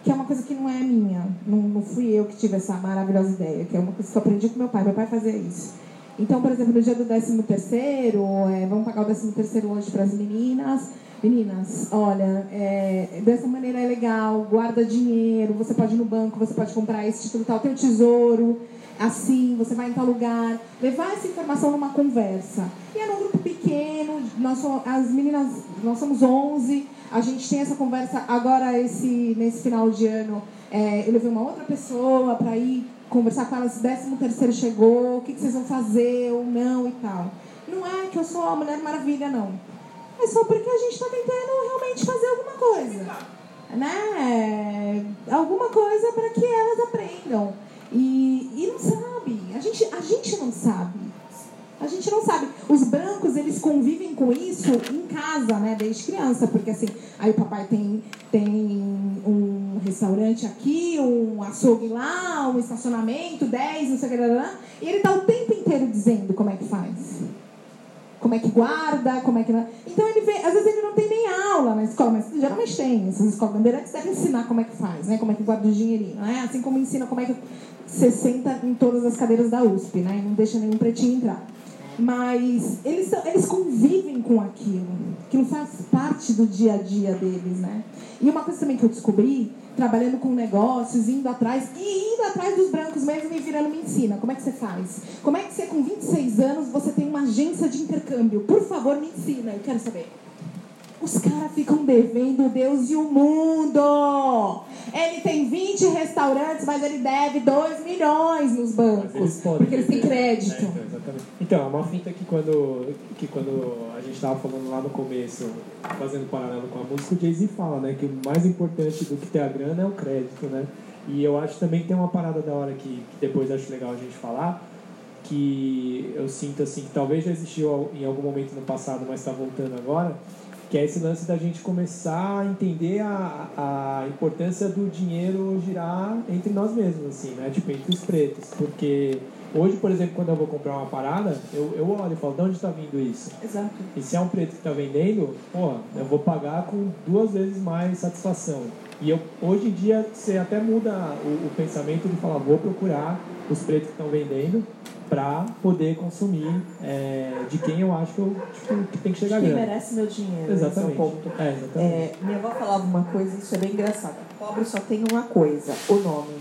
que é uma coisa que não é minha, não, não fui eu que tive essa maravilhosa ideia, que é uma coisa que eu aprendi com meu pai. Meu pai fazia isso. Então, por exemplo, no dia do 13 terceiro, é, vamos pagar o 13 terceiro hoje para as meninas, Meninas, olha, é, dessa maneira é legal, guarda dinheiro, você pode ir no banco, você pode comprar esse título tal, tem o tesouro, assim, você vai em tal lugar, levar essa informação numa conversa. E é num grupo pequeno, nós somos, as meninas, nós somos 11, a gente tem essa conversa agora esse, nesse final de ano. É, eu levei uma outra pessoa para ir conversar com ela se 13 terceiro chegou, o que, que vocês vão fazer ou não e tal. Não é que eu sou a Mulher Maravilha, não é só porque a gente está tentando realmente fazer alguma coisa. Né? Alguma coisa para que elas aprendam. E, e não sabe. A gente, a gente não sabe. A gente não sabe. Os brancos, eles convivem com isso em casa, né? Desde criança. Porque assim, aí o papai tem, tem um restaurante aqui, um açougue lá, um estacionamento, 10, não sei o que, e ele tá o tempo inteiro dizendo como é que faz como é que guarda, como é que. Então ele vê, às vezes ele não tem nem aula na escola, mas geralmente tem. Essas escolas bandeirantes devem ensinar como é que faz, né? Como é que guarda o dinheirinho, né? Assim como ensina como é que você senta em todas as cadeiras da USP, né? E não deixa nenhum pretinho entrar. Mas eles, eles convivem com aquilo. Aquilo faz parte do dia a dia deles, né? E uma coisa também que eu descobri trabalhando com negócios, indo atrás, e indo atrás dos brancos mesmo e virando me ensina. Como é que você faz? Como é que você, com 26 anos, você tem uma agência de intercâmbio? Por favor, me ensina, eu quero saber. Os caras ficam devendo Deus e o mundo. Ele tem 20 restaurantes, mas ele deve 2 milhões nos bancos. Eles porque eles têm crédito. É, então. Então, é uma finta que quando, que quando a gente estava falando lá no começo, fazendo paralelo com a música, o Jay-Z fala, né? Que o mais importante do que ter a grana é o crédito, né? E eu acho também que tem uma parada da hora que, que depois acho legal a gente falar, que eu sinto assim que talvez já existiu em algum momento no passado, mas está voltando agora, que é esse lance da gente começar a entender a, a importância do dinheiro girar entre nós mesmos, assim, né? Tipo, entre os pretos. Porque hoje, por exemplo, quando eu vou comprar uma parada, eu, eu olho e falo, de onde está vindo isso? Exato. E se é um preto que está vendendo, porra, eu vou pagar com duas vezes mais satisfação. E eu, hoje em dia você até muda o, o pensamento de falar, vou procurar os pretos que estão vendendo para poder consumir é, de quem eu acho que, eu, tipo, que tem que chegar Quem grana. merece meu dinheiro. Exatamente. É o ponto. É, exatamente. É, minha avó falava uma coisa, isso é bem engraçado. Pobre só tem uma coisa, o nome.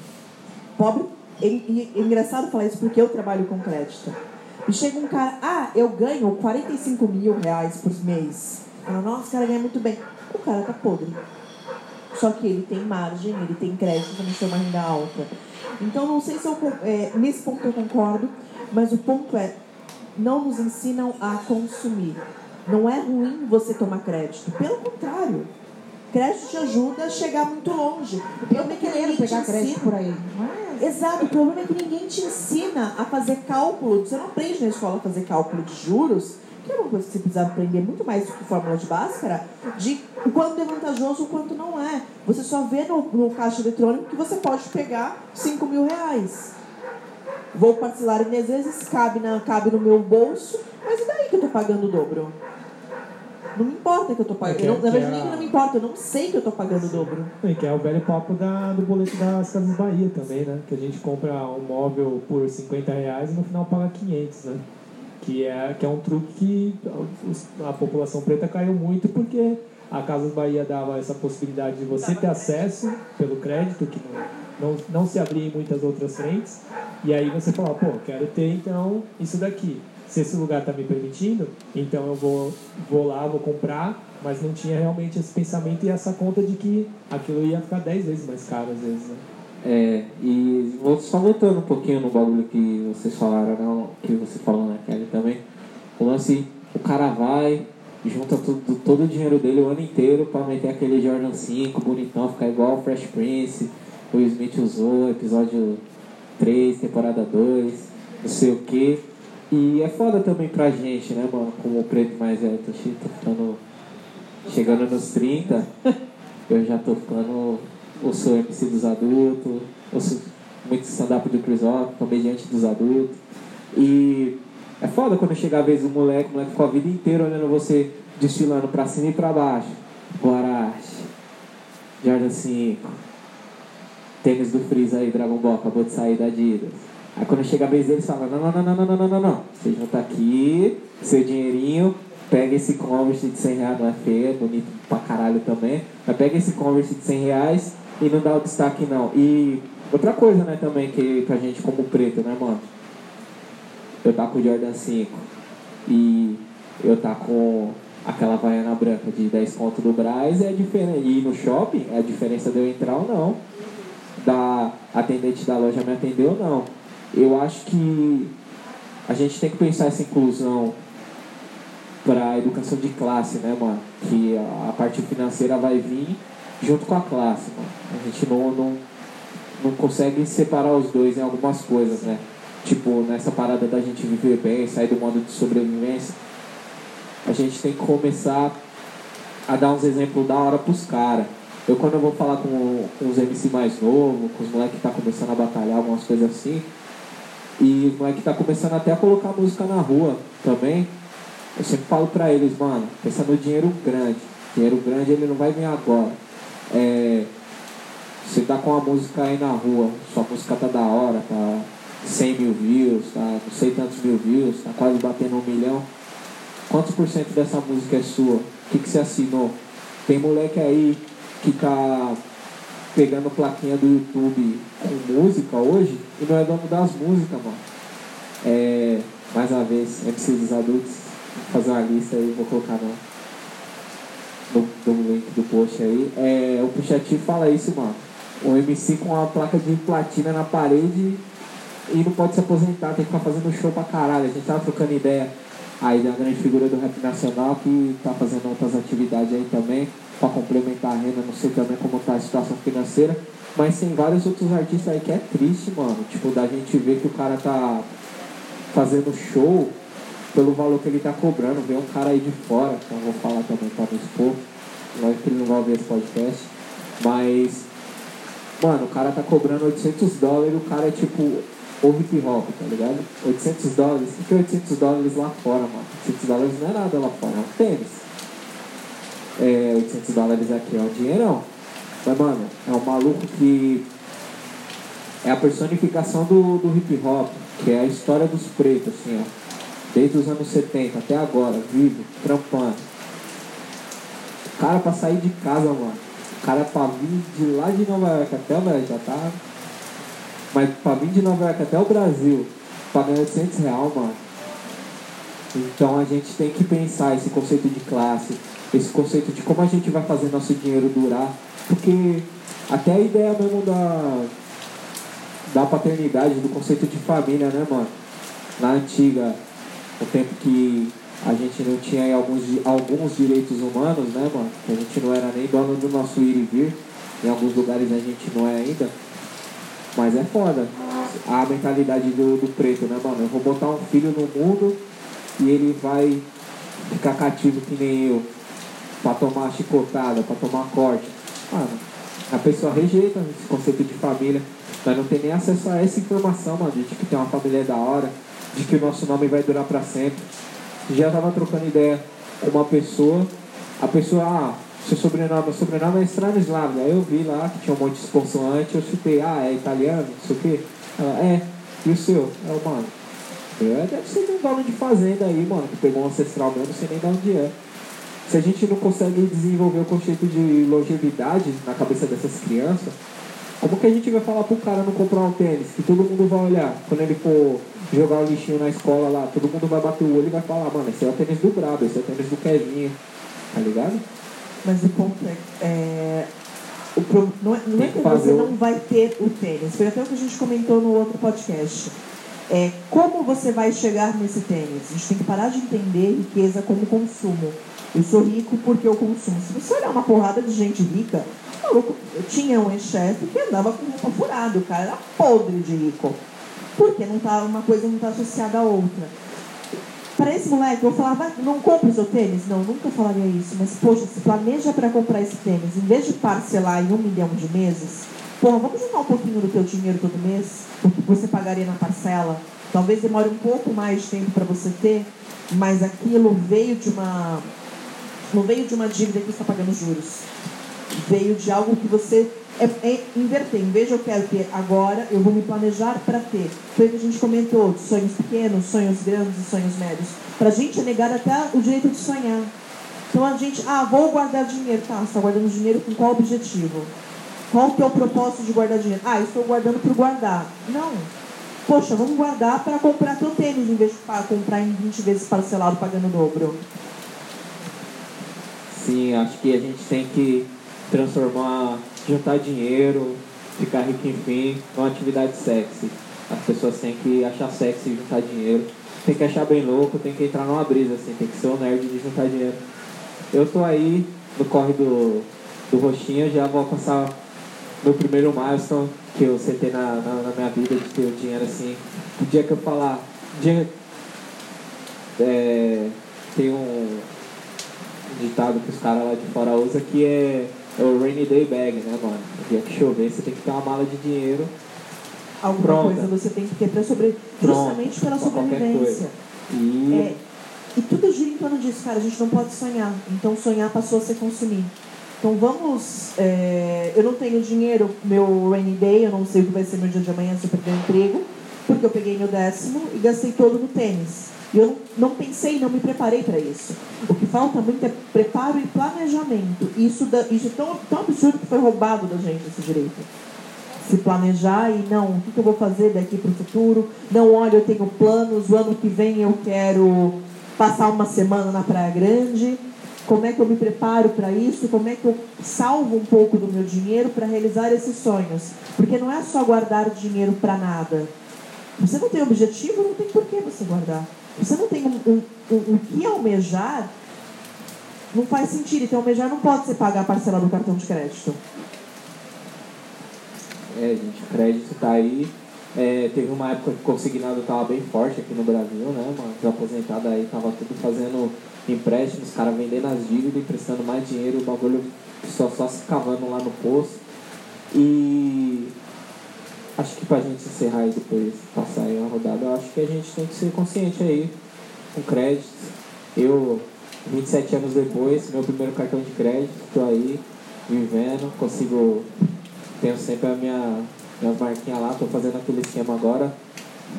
Pobre, e, e- é engraçado falar isso porque eu trabalho com crédito. E chega um cara, ah, eu ganho 45 mil reais por mês. Fala, nossa, o cara ganha muito bem. O cara tá podre. Só que ele tem margem, ele tem crédito, também tem uma renda alta. Então, não sei se eu. É, nesse ponto eu concordo, mas o ponto é: não nos ensinam a consumir. Não é ruim você tomar crédito. Pelo contrário. Crédito te ajuda a chegar muito longe. O problema é que ninguém querendo te pegar crédito ensina. por aí. Mas Exato, o problema é que ninguém te ensina a fazer cálculo. Você não aprende na escola a fazer cálculo de juros, que é uma coisa que você precisa aprender muito mais do que fórmula de Bhaskara, de o quanto é vantajoso e o quanto não é. Você só vê no, no caixa eletrônico que você pode pegar 5 mil reais. Vou parcelar em 10 vezes, cabe, na, cabe no meu bolso, mas e daí que eu tô pagando o dobro? Não me importa que eu tô pagando. É que- eu não, na que verdade, é nem a- não me importa, eu não sei que eu tô pagando o dobro. E que é o velho papo da, do boleto das Casas Bahia também, né? Que a gente compra um móvel por 50 reais e no final paga 500, né? Que é, que é um truque que a população preta caiu muito porque a Casas Bahia dava essa possibilidade de você ter acesso pelo crédito, que não, não, não se abria em muitas outras frentes, e aí você fala, pô, quero ter então isso daqui. Se esse lugar está me permitindo, então eu vou, vou lá, vou comprar, mas não tinha realmente esse pensamento e essa conta de que aquilo ia ficar 10 vezes mais caro às vezes, né? É, e só voltando um pouquinho no bagulho que vocês falaram, né, que você falou na Kelly também. O lance, o cara vai, junta tudo, todo o dinheiro dele o ano inteiro pra meter aquele Jordan 5 bonitão, ficar igual o Fresh Prince, Will Smith usou, episódio 3, temporada 2, não sei o que. E é foda também pra gente, né, mano, como preto mais velho, tô, ficando. chegando nos 30, (laughs) eu já tô ficando eu sou MC dos adultos, eu sou muito stand-up do Chris Rock, comediante dos adultos. E é foda quando chega a vez do moleque, o moleque ficou a vida inteira olhando você desfilando pra cima e pra baixo. Guarache, Jordan 5, Tênis do Freeza aí, Dragon Ball, acabou de sair da Adidas. Aí quando chega a vez deles, fala: não, não, não, não, não, não, não, não. Você já tá aqui, seu dinheirinho, pega esse Converse de 100 reais, não é feio, é bonito pra caralho também. Mas pega esse Converse de 100 reais e não dá o destaque não. E outra coisa, né, também, que pra gente como preto, né, mano? Eu tá com o Jordan 5 e eu tá com aquela vaiana branca de 10 conto do Braz é diferente. E no shopping, é a diferença de eu entrar ou não. Da atendente da loja me atender ou não. Eu acho que a gente tem que pensar essa inclusão para a educação de classe, né, mano? Que a parte financeira vai vir junto com a classe, mano. A gente não, não, não consegue separar os dois em algumas coisas, né? Tipo, nessa parada da gente viver bem, sair do modo de sobrevivência, a gente tem que começar a dar uns exemplos da hora pros caras. Eu quando eu vou falar com, os MC mais novos, com os moleques que tá começando a batalhar, algumas coisas assim, e os moleques tá começando até a colocar música na rua também, eu sempre falo pra eles, mano, pensa no dinheiro grande. Dinheiro grande ele não vai vir agora. É, você tá com a música aí na rua, sua música tá da hora, tá 100 mil views, tá não sei tantos mil views, tá quase batendo um milhão. Quantos por cento dessa música é sua? O que, que você assinou? Tem moleque aí tá pegando plaquinha do YouTube com música hoje e não é dono das músicas, mano. É, mais uma vez, MC dos adultos, vou fazer uma lista aí, vou colocar no, no, no link do post aí. É, o Puxati fala isso, mano. O MC com a placa de platina na parede e não pode se aposentar, tem que ficar fazendo show pra caralho. A gente tava trocando ideia aí da grande figura do rap nacional que tá fazendo outras atividades aí também, pra complementar a renda, não sei também como tá a situação financeira. Mas tem vários outros artistas aí que é triste, mano. Tipo, da gente ver que o cara tá fazendo show pelo valor que ele está cobrando. Vem um cara aí de fora, que eu vou falar também para não expor, lógico que ele não vai ouvir esse podcast, mas, mano, o cara tá cobrando 800 dólares, o cara é tipo o hip hop, tá ligado? 800 dólares, o que é 800 dólares lá fora, mano? 800 dólares não é nada lá fora, é um tênis. É, 800 dólares aqui é um dinheirão. Mas, mano, é um maluco que é a personificação do, do hip hop, que é a história dos pretos, assim, ó. Desde os anos 70 até agora, vivo, trampando. O cara pra sair de casa, mano. O cara pra vir de lá de Nova York até o Brasil, já tá. Mas pra vir de Nova York até o Brasil, pagando 800 reais, mano. Então a gente tem que pensar esse conceito de classe, esse conceito de como a gente vai fazer nosso dinheiro durar. Porque até a ideia mesmo da, da paternidade, do conceito de família, né, mano? Na antiga, o tempo que a gente não tinha alguns, alguns direitos humanos, né, mano? Que a gente não era nem dono do nosso ir e vir. Em alguns lugares a gente não é ainda. Mas é foda. A mentalidade do, do preto, né, mano? Eu vou botar um filho no mundo e ele vai ficar cativo que nem eu. Pra tomar chicotada, pra tomar corte. Mano, a pessoa rejeita esse conceito de família. Nós não tem nem acesso a essa informação, mano, de que tem uma família da hora, de que o nosso nome vai durar para sempre. Já tava trocando ideia com uma pessoa, a pessoa, ah, seu sobrenome, meu sobrenome é Stanislav. Aí eu vi lá que tinha um monte de consoante, eu chutei, ah, é italiano, não sei o quê. Ela, é, e o seu? É o mano. Deve ser de um dono de fazenda aí, mano, que pegou um ancestral mesmo, sei nem de onde é. Se a gente não consegue desenvolver o conceito de longevidade na cabeça dessas crianças, como que a gente vai falar pro cara não comprar um tênis? Que todo mundo vai olhar. Quando ele for jogar o lixinho na escola lá, todo mundo vai bater o olho e vai falar, mano, esse é o tênis do Brabo, esse é o tênis do Kevinho. Tá ligado? Mas o ponto é. é o pro, não é, não é que, que você não vai ter o tênis. Foi até o que a gente comentou no outro podcast. É, como você vai chegar nesse tênis? A gente tem que parar de entender riqueza como consumo. Eu sou rico porque eu consumo. Se você olhar uma porrada de gente rica, maluco. Eu tinha um ex-chefe que andava com roupa furada, o cara era podre de rico. Porque não tá, uma coisa não está associada à outra. Para esse moleque, eu falava, não compre o seu tênis? Não, nunca falaria isso. Mas, poxa, se planeja para comprar esse tênis, em vez de parcelar em um milhão de meses, pô, vamos juntar um pouquinho do teu dinheiro todo mês, o que você pagaria na parcela. Talvez demore um pouco mais de tempo para você ter, mas aquilo veio de uma. Não veio de uma dívida que está pagando juros veio de algo que você é, é inverter. Em vez de eu quero ter agora, eu vou me planejar para ter. Foi o que a gente comentou, sonhos pequenos, sonhos grandes e sonhos médios. Para a gente é negar até o direito de sonhar. Então a gente, ah, vou guardar dinheiro. Tá, você está guardando dinheiro com qual objetivo? Qual que é o propósito de guardar dinheiro? Ah, estou guardando para guardar. Não. Poxa, vamos guardar para comprar teu tênis em vez de comprar em 20 vezes parcelado pagando dobro. Sim, acho que a gente tem que transformar, juntar dinheiro, ficar rico enfim, numa atividade sexy. As pessoas têm que achar sexy juntar dinheiro. Tem que achar bem louco, tem que entrar numa brisa, assim, tem que ser um nerd de juntar dinheiro. Eu tô aí no corre do, do roxinho, já vou alcançar meu primeiro milestone que eu sentei na, na, na, minha vida de ter o dinheiro assim. O dia que eu falar. Dia, é, tem um ditado que os caras lá de fora usam que é é o rainy day bag, né, mano? No dia que chover, você tem que ter uma mala de dinheiro. Alguma pronta. coisa você tem que ter para sobre... justamente pela sobrevivência. E... É, e tudo gira em torno disso, cara. A gente não pode sonhar. Então sonhar passou a ser consumir. Então vamos. É, eu não tenho dinheiro, meu rainy day, eu não sei o que vai ser meu dia de amanhã se eu perder o emprego, porque eu peguei meu décimo e gastei todo no tênis. E eu não, pensei, não me preparei para isso. O que falta muito é preparo e planejamento. Isso, isso é tão, tão absurdo que foi roubado da gente esse direito. Se planejar e não, o que eu vou fazer daqui para o futuro? Não, olha, eu tenho planos, o ano que vem eu quero passar uma semana na Praia Grande. Como é que eu me preparo para isso? Como é que eu salvo um pouco do meu dinheiro para realizar esses sonhos? Porque não é só guardar dinheiro para nada. Você não tem objetivo, não tem por que você guardar. Você não tem um, um, um, um que almejar, não faz sentido. Então, almejar não pode ser pagar a parcela do cartão de crédito. É, gente, crédito está aí É, teve uma época que o consignado estava bem forte aqui no Brasil, né, mano? Os aposentados aí tava tudo fazendo empréstimos, os caras vendendo as dívidas, emprestando mais dinheiro, o bagulho só, só se cavando lá no poço. E acho que pra gente encerrar aí depois, passar aí a rodada, eu acho que a gente tem que ser consciente aí, com créditos. Eu, 27 anos depois, meu primeiro cartão de crédito, tô aí, vivendo, consigo, tenho sempre a minha, minhas marquinhas lá, tô fazendo aquele esquema agora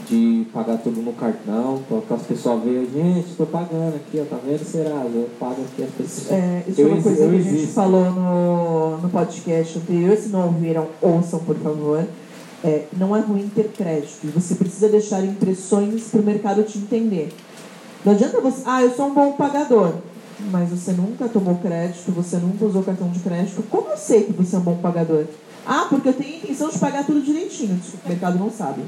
de pagar tudo no cartão, para as pessoas verem, gente, tô pagando aqui, ó, tá vendo, será? Eu pago aqui as pessoas. É, isso Eu é uma coisa que a gente existo. falou no, no podcast anterior. Se não ouviram, ouçam, por favor. É, não é ruim ter crédito. Você precisa deixar impressões para o mercado te entender. Não adianta você. Ah, eu sou um bom pagador. Mas você nunca tomou crédito, você nunca usou cartão de crédito. Como eu sei que você é um bom pagador? Ah, porque eu tenho a intenção de pagar tudo direitinho. O mercado não sabe.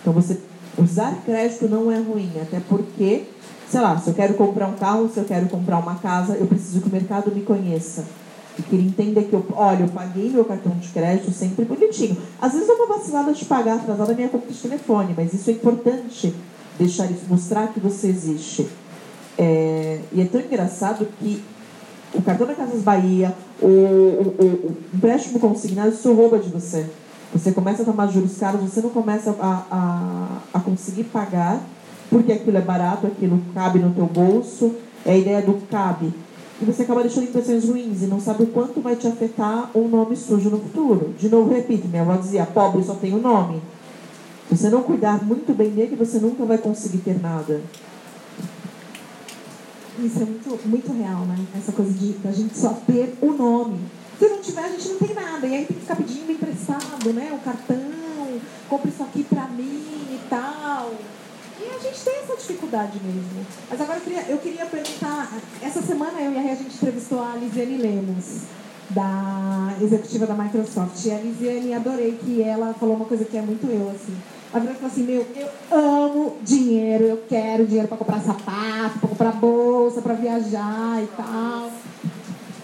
Então você usar crédito não é ruim, até porque, sei lá, se eu quero comprar um carro, se eu quero comprar uma casa, eu preciso que o mercado me conheça. Que ele entenda que eu, olha, eu paguei meu cartão de crédito sempre bonitinho. Às vezes é uma vacilada de pagar atrasada minha conta de telefone, mas isso é importante deixar isso, mostrar que você existe. É, e é tão engraçado que o cartão da Casas Bahia, o, o, o, o empréstimo consignado, isso rouba de você. Você começa a tomar juros caros, você não começa a, a, a conseguir pagar, porque aquilo é barato, aquilo cabe no teu bolso, é a ideia do cabe. E você acaba deixando impressões ruins e não sabe o quanto vai te afetar um nome sujo no futuro. De novo, repito, minha avó dizia, pobre só tem o nome. Se você não cuidar muito bem dele, você nunca vai conseguir ter nada. Isso é muito, muito real, né? Essa coisa de da gente só ter o nome. Se não tiver, a gente não tem nada. E aí tem que ficar pedindo emprestado, né? O cartão, compra isso aqui pra mim e tal. A gente tem essa dificuldade mesmo. Mas agora eu queria, eu queria perguntar. Essa semana eu e a Rê, a gente entrevistou a Lisiane Lemos, da executiva da Microsoft. E a Lisiane, adorei que ela falou uma coisa que é muito eu, assim. Ela falou assim, meu, eu amo dinheiro, eu quero dinheiro para comprar sapato, para comprar bolsa, para viajar e tal.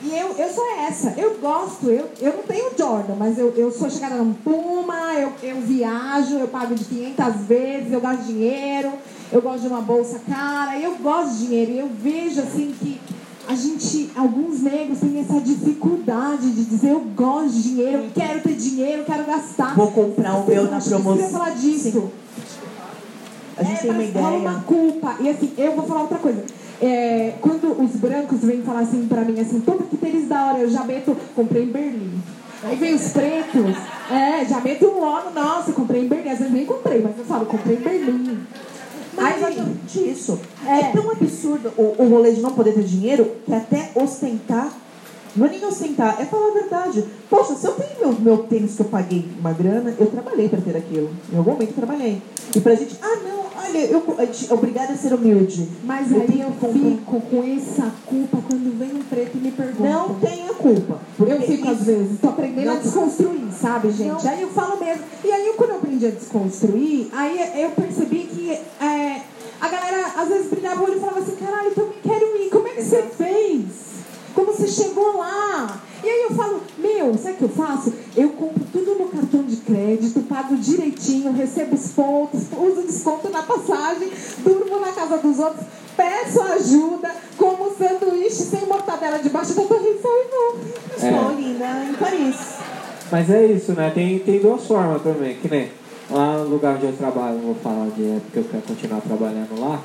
E eu, eu sou essa, eu gosto, eu, eu não tenho Jordan, mas eu, eu sou chegada num Puma, eu, eu viajo, eu pago de 500 vezes, eu gasto dinheiro, eu gosto de uma bolsa cara, eu gosto de dinheiro. E eu vejo assim que a gente, alguns negros têm essa dificuldade de dizer eu gosto de dinheiro, eu quero ter dinheiro, eu quero gastar. Vou comprar o meu na promoção. falar disso. A gente É, tem uma ideia. uma culpa. E assim, eu vou falar outra coisa. É, quando os brancos vêm falar assim pra mim, assim, todo que tênis da hora, eu já meto, comprei em Berlim. Aí vem os pretos, é, já meto um ano, nossa, comprei em Berlim. Às vezes nem comprei, mas eu falo, comprei em Berlim. Mas Aí, exatamente isso. É. É. tão absurdo o, o rolê de não poder ter dinheiro que até ostentar. Não é nem ostentar, é falar a verdade. Poxa, se eu tenho meu, meu tênis que eu paguei uma grana, eu trabalhei para ter aquilo. Em algum momento eu trabalhei. E pra gente, ah não, olha, eu, a é obrigada a ser humilde. mas Eu aí tenho eu fico com essa culpa quando vem um preto e me pergunta. Não tenha culpa. Eu fico às vezes, tô aprendendo a Não. desconstruir, sabe, gente? Não. Aí eu falo mesmo. E aí, quando eu aprendi a desconstruir, aí eu percebi que é, a galera às vezes brilhava o olho e falava assim: caralho, eu também quero ir. Como é que você fez? Chegou lá? E aí eu falo: meu, sabe o que eu faço? Eu compro tudo no cartão de crédito, pago direitinho, recebo os pontos, uso desconto na passagem, durmo na casa dos outros. Peço ajuda, como sanduíche sem mortadela debaixo da torrição e vou. Estou linda em Paris. Mas é isso, né? Tem, tem duas formas também, que nem lá no lugar onde eu trabalho, não vou falar de é porque eu quero continuar trabalhando lá.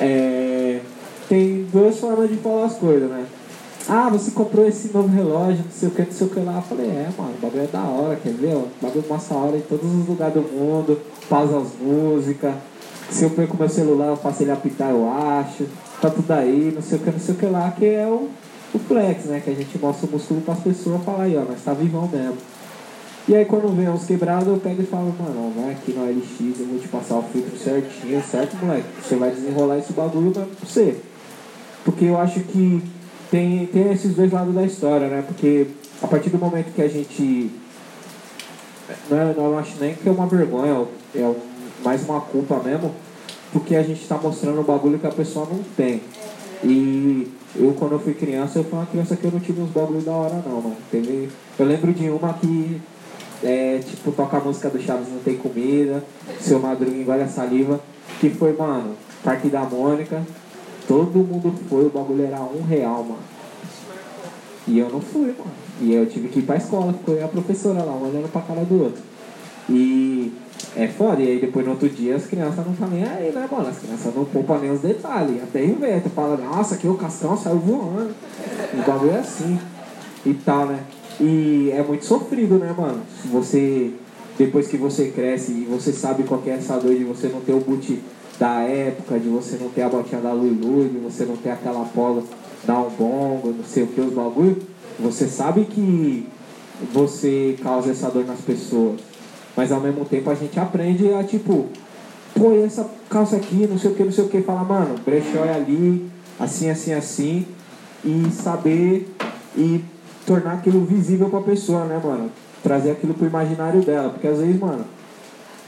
É, tem duas formas de falar as coisas, né? Ah, você comprou esse novo relógio, não sei o que, não sei o que lá. Eu falei, é, mano, o bagulho é da hora, quer ver? O bagulho mostra a hora em todos os lugares do mundo, pausa as músicas. Se eu perco meu celular, eu faço ele apitar, eu acho. Tá tudo aí, não sei o que, não sei o que lá, que é o, o flex, né? Que a gente mostra o músculo pras pessoas e fala aí, ó, nós tá vivão mesmo. E aí quando vem uns quebrados, eu pego e falo, mano, vai aqui no LX, eu vou te passar o filtro certinho, certo, moleque? Você vai desenrolar esse bagulho pra você. Porque eu acho que tem, tem esses dois lados da história, né? Porque a partir do momento que a gente. Não, é, não acho nem que é uma vergonha, é um- mais uma culpa mesmo, porque a gente tá mostrando um bagulho que a pessoa não tem. E eu, quando eu fui criança, eu fui uma criança que eu não tive uns bagulho da hora, não, mano. Teve, eu lembro de uma que é, tipo, toca a música do Chaves Não Tem Comida, Seu Madruga Engole a Saliva, que foi, mano, Parque da Mônica, todo mundo foi, o bagulho era um real, mano. E eu não fui, mano. E eu tive que ir pra escola, ficou a professora lá, olhando pra cara do outro. E é foda, e aí depois no outro dia as crianças não tá nem aí, né, mano? As crianças não poupam nem os detalhes. Até inventa, fala, nossa, aqui o Cascão saiu voando. O bagulho é assim. E tal, né? E é muito sofrido, né, mano? Você, depois que você cresce e você sabe qual que é essa dor de você não ter o boot da época, de você não ter a botinha da Lulu, de você não ter aquela polo da um bongo, não sei o que, os bagulho, você sabe que você causa essa dor nas pessoas. Mas ao mesmo tempo a gente aprende a tipo, pô, essa calça aqui, não sei o que, não sei o que, fala, mano, brechó é ali, assim, assim, assim, e saber e tornar aquilo visível pra pessoa, né, mano? Trazer aquilo pro imaginário dela, porque às vezes, mano,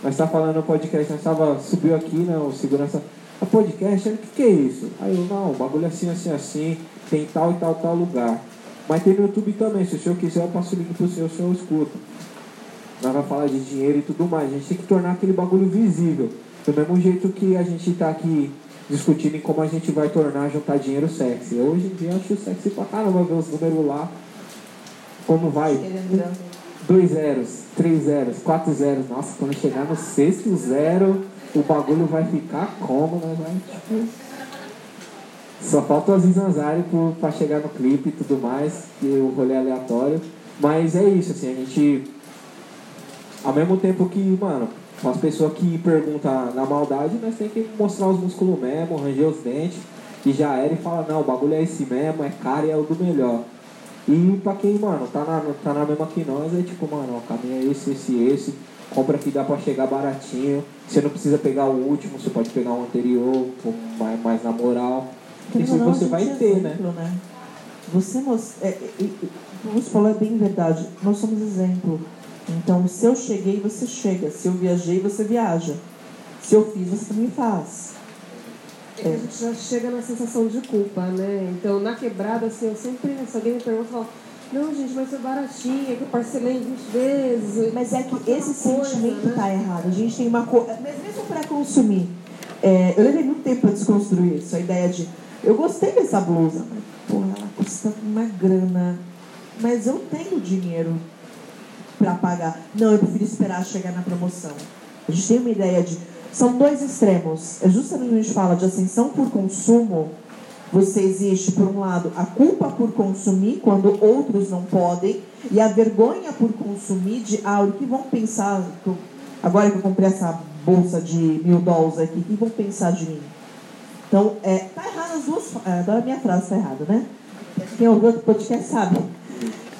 nós tá falando no podcast, nós tava, subiu aqui, né, o segurança, a podcast, o que que é isso? Aí eu, não, o bagulho é assim, assim, assim, tem tal e tal, tal lugar. Mas tem no YouTube também, se o senhor quiser eu passo o link pro senhor, o senhor escuta. Nós vamos falar de dinheiro e tudo mais. A gente tem que tornar aquele bagulho visível. Do mesmo jeito que a gente tá aqui discutindo em como a gente vai tornar juntar dinheiro sexy. Hoje em dia eu acho sexy pra caramba ver os números lá. Como vai? Dois zeros, três zeros, quatro zeros. Nossa, quando chegar no sexto zero, o bagulho vai ficar como, né? Vai, tipo... Só falta o Aziz Ansari pra chegar no clipe e tudo mais, que o rolê é aleatório. Mas é isso, assim, a gente. Ao mesmo tempo que, mano, as pessoas que perguntam na maldade, nós tem que mostrar os músculos mesmo, ranger os dentes, e já era e fala, não, o bagulho é esse mesmo, é caro e é o do melhor. E pra quem, mano, tá na, tá na mesma que nós, é tipo, mano, ó, o caminho é esse, esse, esse. Compra que dá pra chegar baratinho. Você não precisa pegar o último, você pode pegar o anterior, mais, mais na moral. Isso não, você vai ter, né? exemplo, né? Você mostra, é, é, é, você falou é bem verdade. Nós somos exemplo. Então, se eu cheguei, você chega. Se eu viajei, você viaja. Se eu fiz, você também faz. É que a gente já chega na sensação de culpa, né? Então, na quebrada, assim, eu sempre, se alguém me pergunta, eu falo, não, gente, mas foi baratinho, é que eu parcelei em 20 vezes. Mas é que esse coisa, sentimento né? tá errado. A gente tem uma coisa. Mas mesmo para consumir. é, eu levei muito tempo para desconstruir isso. A ideia de. Eu gostei dessa blusa, mas, porra, ela custa uma grana. Mas eu tenho dinheiro para pagar. Não, eu prefiro esperar chegar na promoção. A gente tem uma ideia de. São dois extremos. É justamente quando a gente fala de ascensão por consumo. Você existe, por um lado, a culpa por consumir quando outros não podem, e a vergonha por consumir de ah, o que vão pensar. Agora que eu comprei essa bolsa de mil dólares aqui, o que vão pensar de mim? Então, é, tá errado as duas. é, Agora a minha frase tá errada, né? Quem ouviu outro podcast sabe.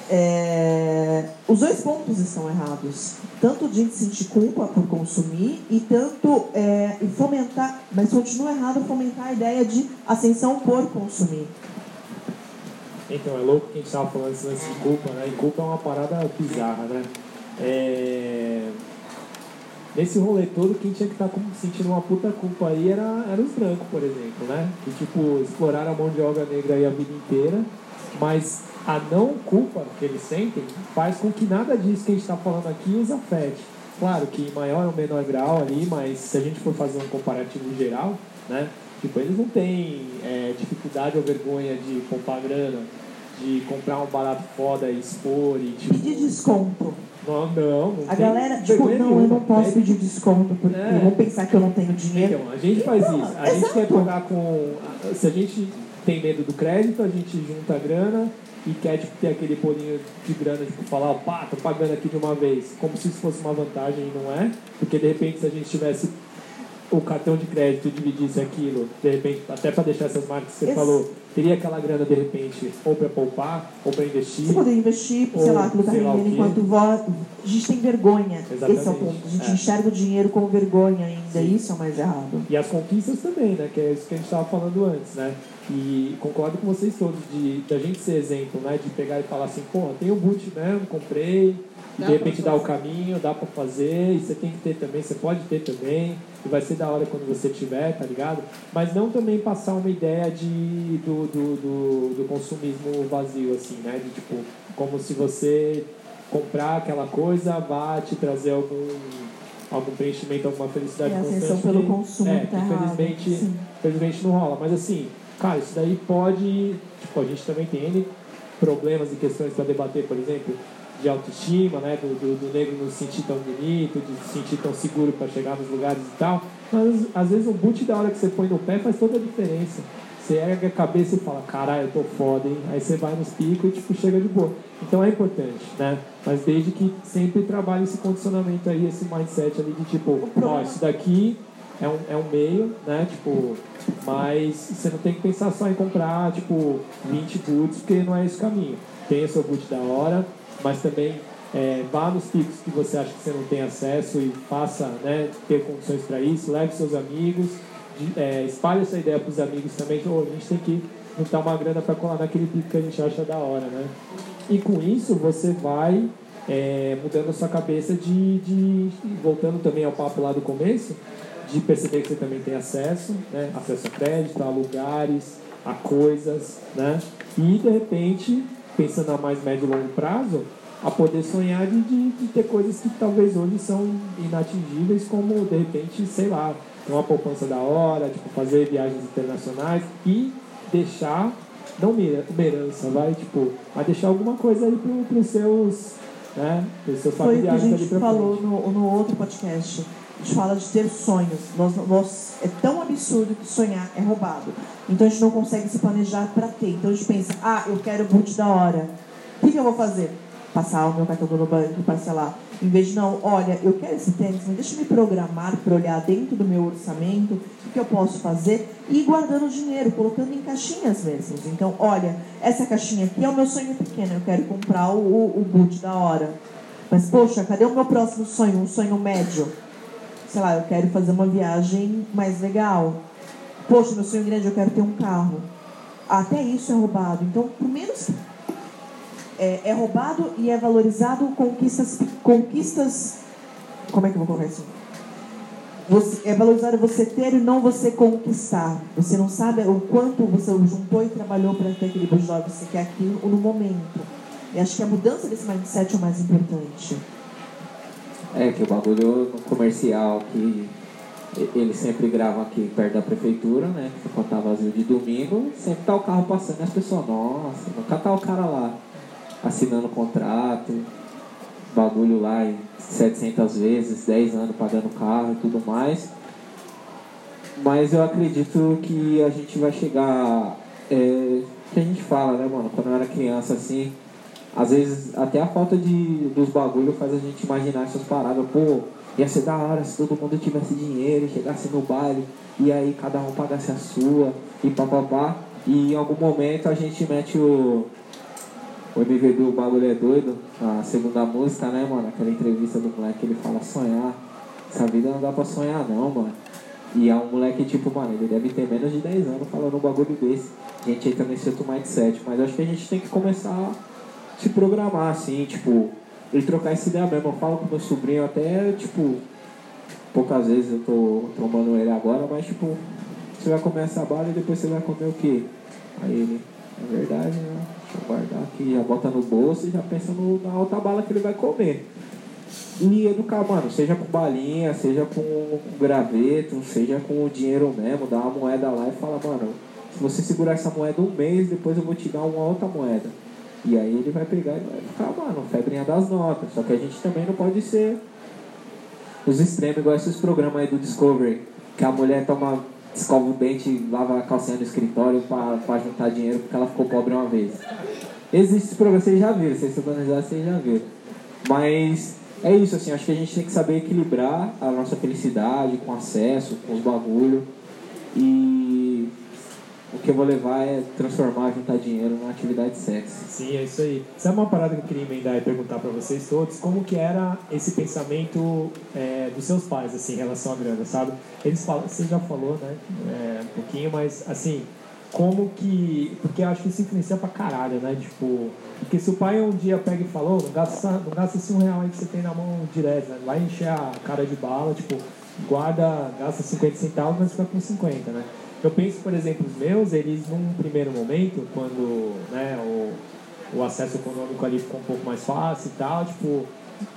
É, os dois pontos estão errados. Tanto de sentir culpa por consumir e tanto é, fomentar, mas continua errado fomentar a ideia de ascensão por consumir. Então, é louco que a gente tava falando lance de culpa, né? E culpa é uma parada bizarra, né? É... Nesse rolê todo, quem tinha que estar sentindo uma puta culpa aí era, era os brancos, por exemplo, né? Que, tipo, exploraram a mão de obra negra aí a vida inteira, mas a não culpa que eles sentem faz com que nada disso que a gente está falando aqui os afete. Claro que maior ou menor grau ali, mas se a gente for fazer um comparativo geral, né? Tipo, eles não têm é, dificuldade ou vergonha de poupar grana, de comprar um barato foda e expor e tipo. Pedir desconto. Não, não, não A galera, tipo, não, eu não posso pedir desconto porque É. vão pensar que eu não tenho dinheiro. Então, a gente faz Não, isso. A gente exato. quer pagar com. Se a gente tem medo do crédito, a gente junta a grana e quer tipo, ter aquele bolinho de grana, tipo, falar, pá, tô pagando aqui de uma vez. Como se isso fosse uma vantagem e não é. Porque de repente se a gente tivesse o cartão de crédito e dividisse aquilo, de repente, até para deixar essas marcas que você Esse- falou, teria aquela grana de repente ou para poupar ou para investir. Você poder investir, sei Ou lá, aquilo tá sei rendendo enquanto vo... A gente tem vergonha. Exatamente. Esse é o ponto. A gente É. enxerga o dinheiro como vergonha ainda. Isso é o mais errado. E as conquistas também, né? Que é isso que a gente estava falando antes, né? E concordo com vocês todos de da gente ser exemplo, né? De pegar e falar assim, pô, tem o boot mesmo, comprei, e Dá de repente dá o caminho, dá pra fazer, e você tem que ter também, você pode ter também, e vai ser da hora quando você tiver, tá ligado? Mas não também passar uma ideia de, do, do, do, do consumismo vazio, assim, né? De tipo, como se você comprar aquela coisa vá te trazer algum algum preenchimento, alguma felicidade É a constante. pelo consumo é, que tá infelizmente, infelizmente não rola. Mas assim, cara, isso daí pode. Tipo, a gente também tem N problemas e questões para debater, por exemplo, de autoestima, né? Do, do, do negro não se sentir tão bonito, de se sentir tão seguro para chegar nos lugares e tal. Mas às vezes um boot da hora que você põe no pé faz toda a diferença. Você ergue a cabeça e fala, caralho, eu tô foda, hein? Aí você vai nos picos e tipo, chega de boa. Então é importante, né? Mas desde que sempre trabalhe esse condicionamento aí, esse mindset ali de tipo, ó, isso daqui é um, é um meio, né? Tipo, mas você não tem que pensar só em comprar, tipo, 20 boots, porque não é esse o caminho. Tenha seu boot da hora, mas também é, vá nos picos que você acha que você não tem acesso e faça, né, ter condições para isso, leve seus amigos, de- é, espalhe essa ideia para os amigos também, que "Ô, a gente tem que juntar uma grana para colar naquele pico que a gente acha da hora, né? E com isso você vai é, mudando a sua cabeça de, de. voltando também ao papo lá do começo, de perceber que você também tem acesso, né? acesso a crédito, a lugares, a coisas, né? E de repente, pensando a mais médio e longo prazo, a poder sonhar de, de, de ter coisas que talvez hoje são inatingíveis, como de repente, sei lá, uma poupança da hora, tipo, fazer viagens internacionais e deixar, não uma heran- uma herança, vai, tipo, mas deixar alguma coisa aí para os seus, né, pros seus Foi o que a gente falou no, no outro podcast. A gente fala de ter sonhos. Nós, nós, é tão absurdo que sonhar é roubado. Então a gente não consegue se planejar para ter. Então a gente pensa, ah, eu quero boot da hora. O que, que eu vou fazer? Passar o meu cartão no banco, parcelar. Em vez de, não, olha, eu quero esse tênis, mas deixa eu me programar para olhar dentro do meu orçamento o que eu posso fazer e ir guardando dinheiro, colocando em caixinhas mesmo. Então, olha, essa caixinha aqui é o meu sonho pequeno, eu quero comprar o, o, o boot da hora. Mas, poxa, cadê o meu próximo sonho? Um sonho médio? Sei lá, eu quero fazer uma viagem mais legal. Poxa, meu sonho grande, eu quero ter um carro. Até isso é roubado. Então, pelo menos é, é roubado e é valorizado conquistas, conquistas. Como é que eu vou colocar isso? Você, é valorizado você ter e não você conquistar. Você não sabe o quanto você juntou e trabalhou para ter aquele que você quer aquilo no momento. E acho que a mudança desse mindset é o mais importante. É, que o bagulho no comercial que e- eles sempre gravam aqui perto da prefeitura, né? Quando tá vazio de domingo, sempre tá o carro passando e as pessoas, nossa, nunca tá o cara lá assinando contrato, bagulho lá em 700 vezes, 10 anos pagando carro e tudo mais. Mas eu acredito que a gente vai chegar. É, que a gente fala, né, mano? Quando eu era criança assim, às vezes até a falta de, dos bagulhos faz a gente imaginar essas paradas. Pô, ia ser da hora se todo mundo tivesse dinheiro e chegasse no baile e aí cada um pagasse a sua e papapá. E em algum momento a gente mete o. O MV do Bagulho é Doido, a segunda música, né, mano? Aquela entrevista do moleque, ele fala sonhar. Essa vida não dá pra sonhar não, mano. E é um moleque, tipo, mano, ele deve ter menos de 10 anos falando um bagulho desse. A gente entra nesse outro mindset. Mas acho que a gente tem que começar se programar, assim, tipo, e trocar essa ideia mesmo. Eu falo com meu sobrinho até, tipo, poucas vezes eu tô trombando ele agora, mas tipo, você vai comer essa bala e depois você vai comer o quê? Aí ele, é verdade, né? Deixa eu guardar aqui, já bota no bolso e já pensa no, na outra bala que ele vai comer. E educar, mano, seja com balinha, seja com, com graveto, seja com o dinheiro mesmo, dá uma moeda lá e fala, mano, se você segurar essa moeda um mês, depois eu vou te dar uma outra moeda. E aí ele vai pegar e vai ficar, mano, febrinha das notas. Só que a gente também não pode ser os extremos, igual esses programas aí do Discovery, que a mulher toma, escova o dente lava a calcinha no escritório pra juntar dinheiro porque ela ficou pobre uma vez. Existe esse programa, vocês já viram, vocês organizaram, vocês já viram. Mas é isso, assim, acho que a gente tem que saber equilibrar a nossa felicidade com acesso, com os bagulho. E o que eu vou levar é transformar, juntar dinheiro numa atividade sexy. Sim, é isso aí. Sabe uma parada que eu queria emendar e perguntar pra vocês todos? Como que era esse pensamento é, dos seus pais, assim, em relação à grana, sabe? Eles falam, você já falou, né, é, um pouquinho, mas, assim, como que... Porque eu acho que isso influencia pra caralho, né? Tipo, porque se o pai um dia pega e falou, não gasta, não gasta esse um real aí que você tem na mão direto, né? Vai encher a cara de bala, tipo, guarda, gasta 50 centavos, mas fica com 50, né? Eu penso, por exemplo, os meus, eles num primeiro momento, quando né, o, o acesso econômico ali ficou um pouco mais fácil e tal, tipo,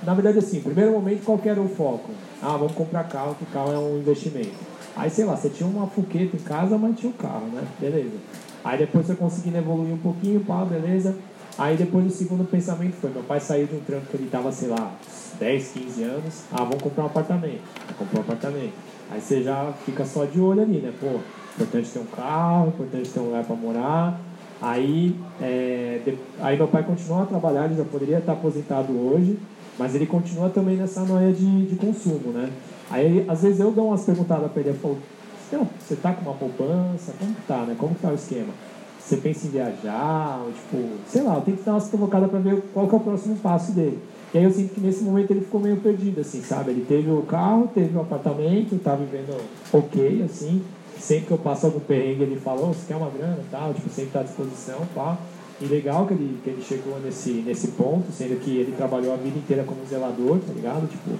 na verdade assim, primeiro momento qual era o foco? Ah, vamos comprar carro, que carro é um investimento. Aí, sei lá, você tinha uma fuqueta em casa, mas tinha o um carro, né? Beleza. Aí depois você conseguindo evoluir um pouquinho, pá, beleza. Aí depois o segundo pensamento foi, meu pai saiu de um trampo que ele tava, sei lá, 10, 15 anos, ah, vamos comprar um apartamento. Comprou um apartamento. Aí você já fica só de olho ali, né? Pô, importante ter um carro, importante ter um lugar para morar. Aí, é, de, aí meu pai continua a trabalhar, ele já poderia estar aposentado hoje, mas ele continua também nessa noia de, de consumo, né? Aí, às vezes eu dou umas perguntadas para ele, eu falo, então, você tá com uma poupança? Como que tá, né? Como que tá o esquema? Você pensa em viajar? Ou, tipo, sei lá, eu tenho que dar umas provocadas para ver qual que é o próximo passo dele. E aí eu sinto que nesse momento ele ficou meio perdido, assim, sabe? Ele teve o carro, teve o apartamento, tá vivendo ok, assim. Sempre que eu passo algum perrengue, ele falou, oh, você quer uma grana e tal, tipo, sempre tá à disposição, pá. E legal que ele, que ele chegou nesse, nesse ponto, sendo que ele trabalhou a vida inteira como zelador, tá ligado? Tipo,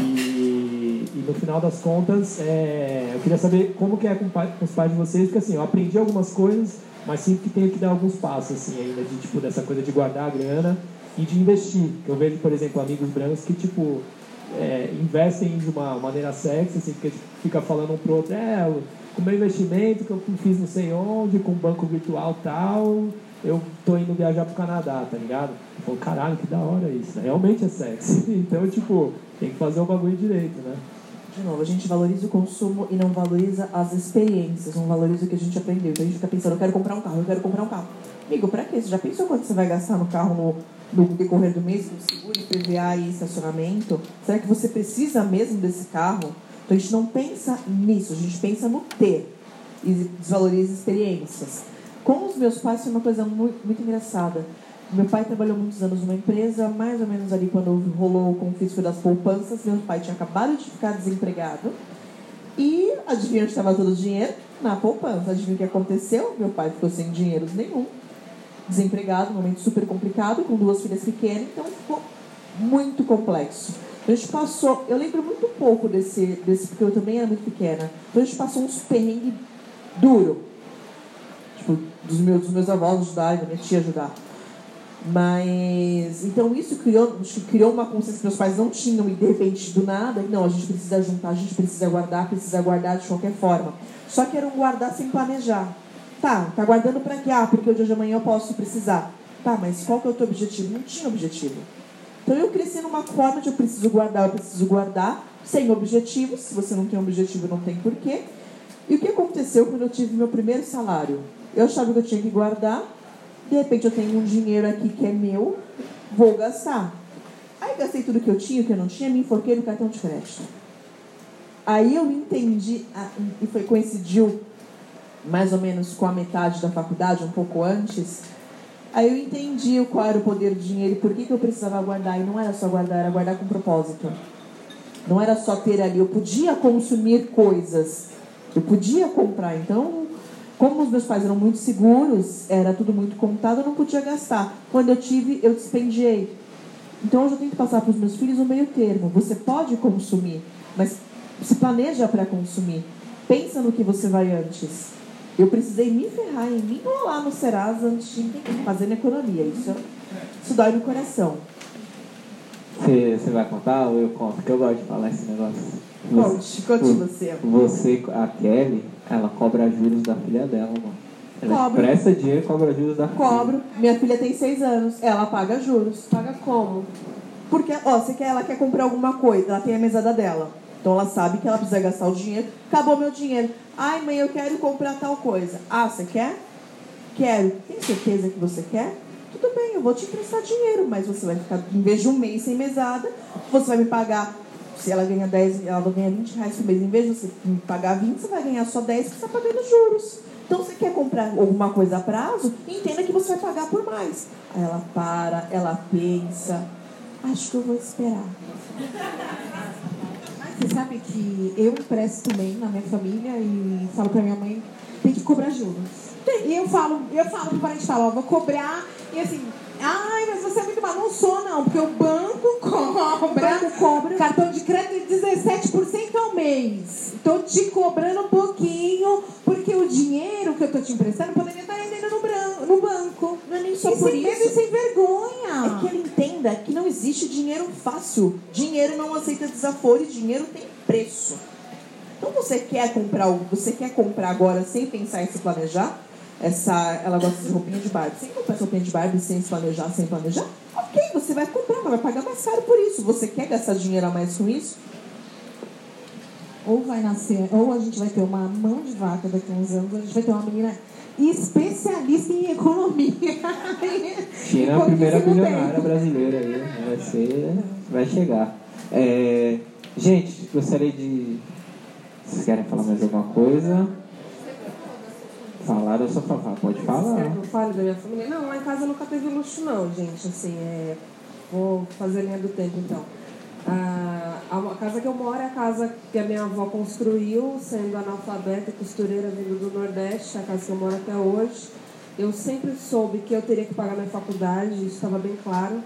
e, e no final das contas, é, eu queria saber como que é com, com os pais de vocês, porque assim, eu aprendi algumas coisas, mas sinto que tenho que dar alguns passos, assim, ainda, de, tipo, dessa coisa de guardar a grana e de investir. Eu vejo, por exemplo, amigos brancos que, tipo, é, investem de uma maneira sexy, assim, porque fica falando um pro outro, é, o meu investimento que eu fiz não sei onde, com banco virtual tal, eu tô indo viajar pro Canadá, tá ligado? Eu caralho, que da hora isso, realmente é sexy. (laughs) Então, tipo, tem que fazer o bagulho direito, né? De novo, a gente valoriza o consumo e não valoriza as experiências, não valoriza o que a gente aprendeu. Então a gente fica pensando, eu quero comprar um carro, eu quero comprar um carro. Amigo, pra quê? Você já pensou quanto você vai gastar no carro no, no decorrer do mês, com seguro, PVA e estacionamento? Será que você precisa mesmo desse carro? Então a gente não pensa nisso, a gente pensa no ter e desvaloriza experiências. Com os meus pais foi uma coisa muito, muito engraçada. Meu pai trabalhou muitos anos numa empresa, mais ou menos ali quando rolou o confisco das poupanças. Meu pai tinha acabado de ficar desempregado. E adivinha onde estava todo o dinheiro? Na poupança. Adivinha o que aconteceu? Meu pai ficou sem dinheiro nenhum. Desempregado, um momento super complicado, com duas filhas pequenas, então ficou muito complexo. Então, a gente passou, eu lembro muito pouco desse, desse porque eu também era muito pequena. Então a gente passou uns perrengues duro. Tipo, dos meus, dos meus avós ajudar, da minha tia ajudar. Mas, então isso criou, criou uma consciência que meus pais não tinham e de repente do nada, não, a gente precisa juntar, a gente precisa guardar, precisa guardar de qualquer forma. Só que era um guardar sem planejar. Tá, tá guardando para quê? Ah, porque o dia de amanhã eu posso precisar. Tá, mas qual que é o teu objetivo? Não tinha objetivo. Então eu cresci numa forma de eu preciso guardar, eu preciso guardar, sem objetivo. Se você não tem objetivo, não tem porquê. E o que aconteceu quando eu tive meu primeiro salário? Eu achava que eu tinha que guardar, de repente eu tenho um dinheiro aqui que é meu, vou gastar. Aí gastei tudo que eu tinha, que eu não tinha, me enforquei no cartão de crédito. Aí eu entendi, e foi coincidiu mais ou menos com a metade da faculdade, um pouco antes. Aí eu entendi qual era o poder do dinheiro e por que, que eu precisava guardar. E não era só guardar, era guardar com propósito. Não era só ter ali. Eu podia consumir coisas. Eu podia comprar. Então, como os meus pais eram muito seguros, era tudo muito contado, eu não podia gastar. Quando eu tive, eu dispendiei. Então hoje eu tenho que passar para os meus filhos o meio termo. Você pode consumir, mas se planeja para consumir. Pensa no que você vai antes. Eu precisei me ferrar em me enrolar no Serasa antes de fazer economia. Isso, isso dói no coração. Você, você vai contar ou eu conto? Porque eu gosto de falar esse negócio. Conte, conte você. Você, a Kelly, ela cobra juros da filha dela, mano. Ela Cobro. presta dinheiro e cobra juros da filha. Cobro. Minha filha tem seis anos. Ela paga juros. Paga como? Porque, ó, você quer, ela quer comprar alguma coisa, ela tem a mesada dela. Então ela sabe que ela precisa gastar o dinheiro. Acabou meu dinheiro. Ai, mãe, eu quero comprar tal coisa. Ah, você quer? Quero. Tem certeza que você quer? Tudo bem, eu vou te emprestar dinheiro, mas você vai ficar, em vez de um mês sem mesada, você vai me pagar. Se ela ganha 10, ela ganha 20 reais por mês, em vez de você me pagar 20, você vai ganhar só 10 porque você está pagando juros. Então, você quer comprar alguma coisa a prazo, entenda que você vai pagar por mais. Aí ela para, ela pensa, acho que eu vou esperar. Você sabe que eu empresto também na minha família e falo pra minha mãe, tem que cobrar juros. E eu falo, eu falo pro parente, falo, ó, vou cobrar, e assim, ai, mas você é muito mal. Não sou, não, porque o banco (laughs) cobra, banco cobra. cartão de crédito 17% ao mês. Tô te cobrando um pouquinho, porque o dinheiro que eu tô te emprestando poderia estar rendendo no, bran- no banco. Não é nem só e por isso. medo e sem vergonha. Entenda que não existe dinheiro fácil. Dinheiro não aceita desaforo e dinheiro tem preço. Então você quer comprar, você quer comprar agora sem pensar em se planejar? Essa, ela gosta de roupinha de Barbie. Quer comprar roupinha de Barbie sem se planejar, sem planejar? Ok, você vai comprar, mas vai pagar mais caro por isso. Você quer gastar dinheiro a mais com isso? Ou vai nascer, ou a gente vai ter uma mão de vaca daqui a uns anos, a gente vai ter uma menina especialista em economia. China é a primeira bilionária brasileira aí. Vai ser. Vai chegar. É, gente, gostaria de. Vocês querem falar mais alguma coisa? Falar da sua favor, pode falar. Eu fale da minha família? Não, lá em casa nunca teve luxo, não, gente. Assim, é... vou fazer linha do tempo, então. Ah, a casa que eu moro é a casa que a minha avó construiu, sendo analfabeta e costureira vindo do Nordeste, a casa que eu moro até hoje. Eu sempre soube que eu teria que pagar minha faculdade, isso estava bem claro,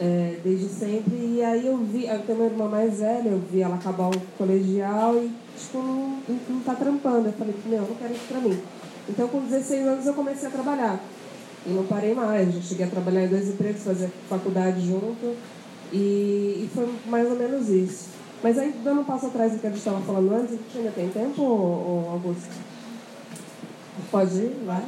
é, desde sempre. E aí eu vi, eu tenho uma irmã mais velha, eu vi ela acabar o colegial e, tipo, não, não tá trampando. Eu falei, meu, não quero isso pra mim. Então, com 16 anos, eu comecei a trabalhar. E não parei mais. Já cheguei a trabalhar em dois empregos, fazer faculdade junto. E, e foi mais ou menos isso. Mas aí, dando um passo atrás do que a gente estava falando antes, a gente ainda tem tempo, Augusto? Pode ir? Vai.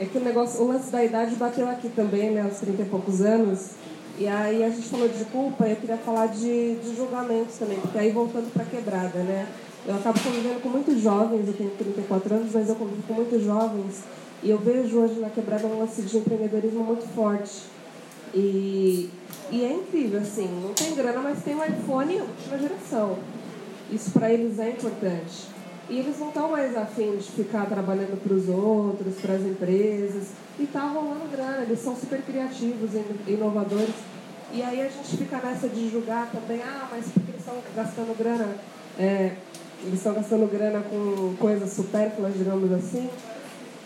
É que o negócio, o lance da idade bateu aqui também, né, aos 30 e poucos anos. E aí a gente falou de culpa eu queria falar de, de julgamentos também, porque aí voltando para quebrada, né? Eu acabo convivendo com muitos jovens, eu tenho 34 anos, mas eu convivo com muitos jovens e eu vejo hoje na quebrada um lance de empreendedorismo muito forte. E, e é incrível, assim, não tem grana, mas tem um iPhone última geração. Isso para eles é importante. E eles não estão mais afim de ficar trabalhando para os outros, para as empresas. E tá rolando grana, eles são super criativos, inovadores. E aí a gente fica nessa de julgar também, ah, mas porque eles estão gastando grana, é, eles estão gastando grana com coisas supérfluas, digamos assim.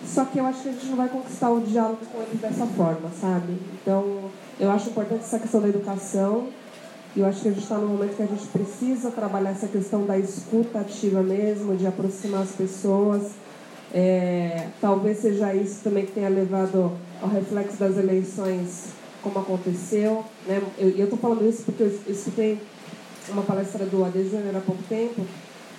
Só que eu acho que a gente não vai conquistar o diálogo com eles dessa forma, sabe? Então, eu acho importante essa questão da educação. E eu acho que a gente está num momento que a gente precisa trabalhar essa questão da escuta ativa mesmo, de aproximar as pessoas. É, talvez seja isso também que tenha levado ao reflexo das eleições, como aconteceu. Né? E eu estou falando isso porque eu escutei uma palestra do Ade Júnior há pouco tempo,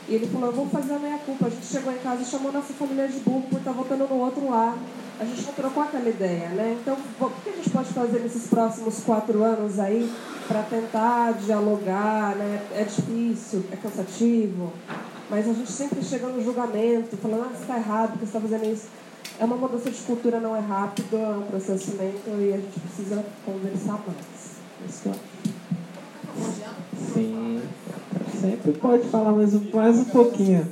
e ele falou, eu vou fazer a minha culpa. A gente chegou em casa e chamou nossa família de burro por estar votando no outro lado. A gente não trocou aquela ideia, né? Então, o que a gente pode fazer nesses próximos quatro anos aí para tentar dialogar, né? É difícil, é cansativo, mas a gente sempre chega no julgamento, falando, ah, você está errado, porque você está fazendo isso. É uma mudança de cultura, não é rápido, é um processo lento e a gente precisa conversar mais. Isso que eu acho. Sim. Sempre pode falar mais um, mais um pouquinho.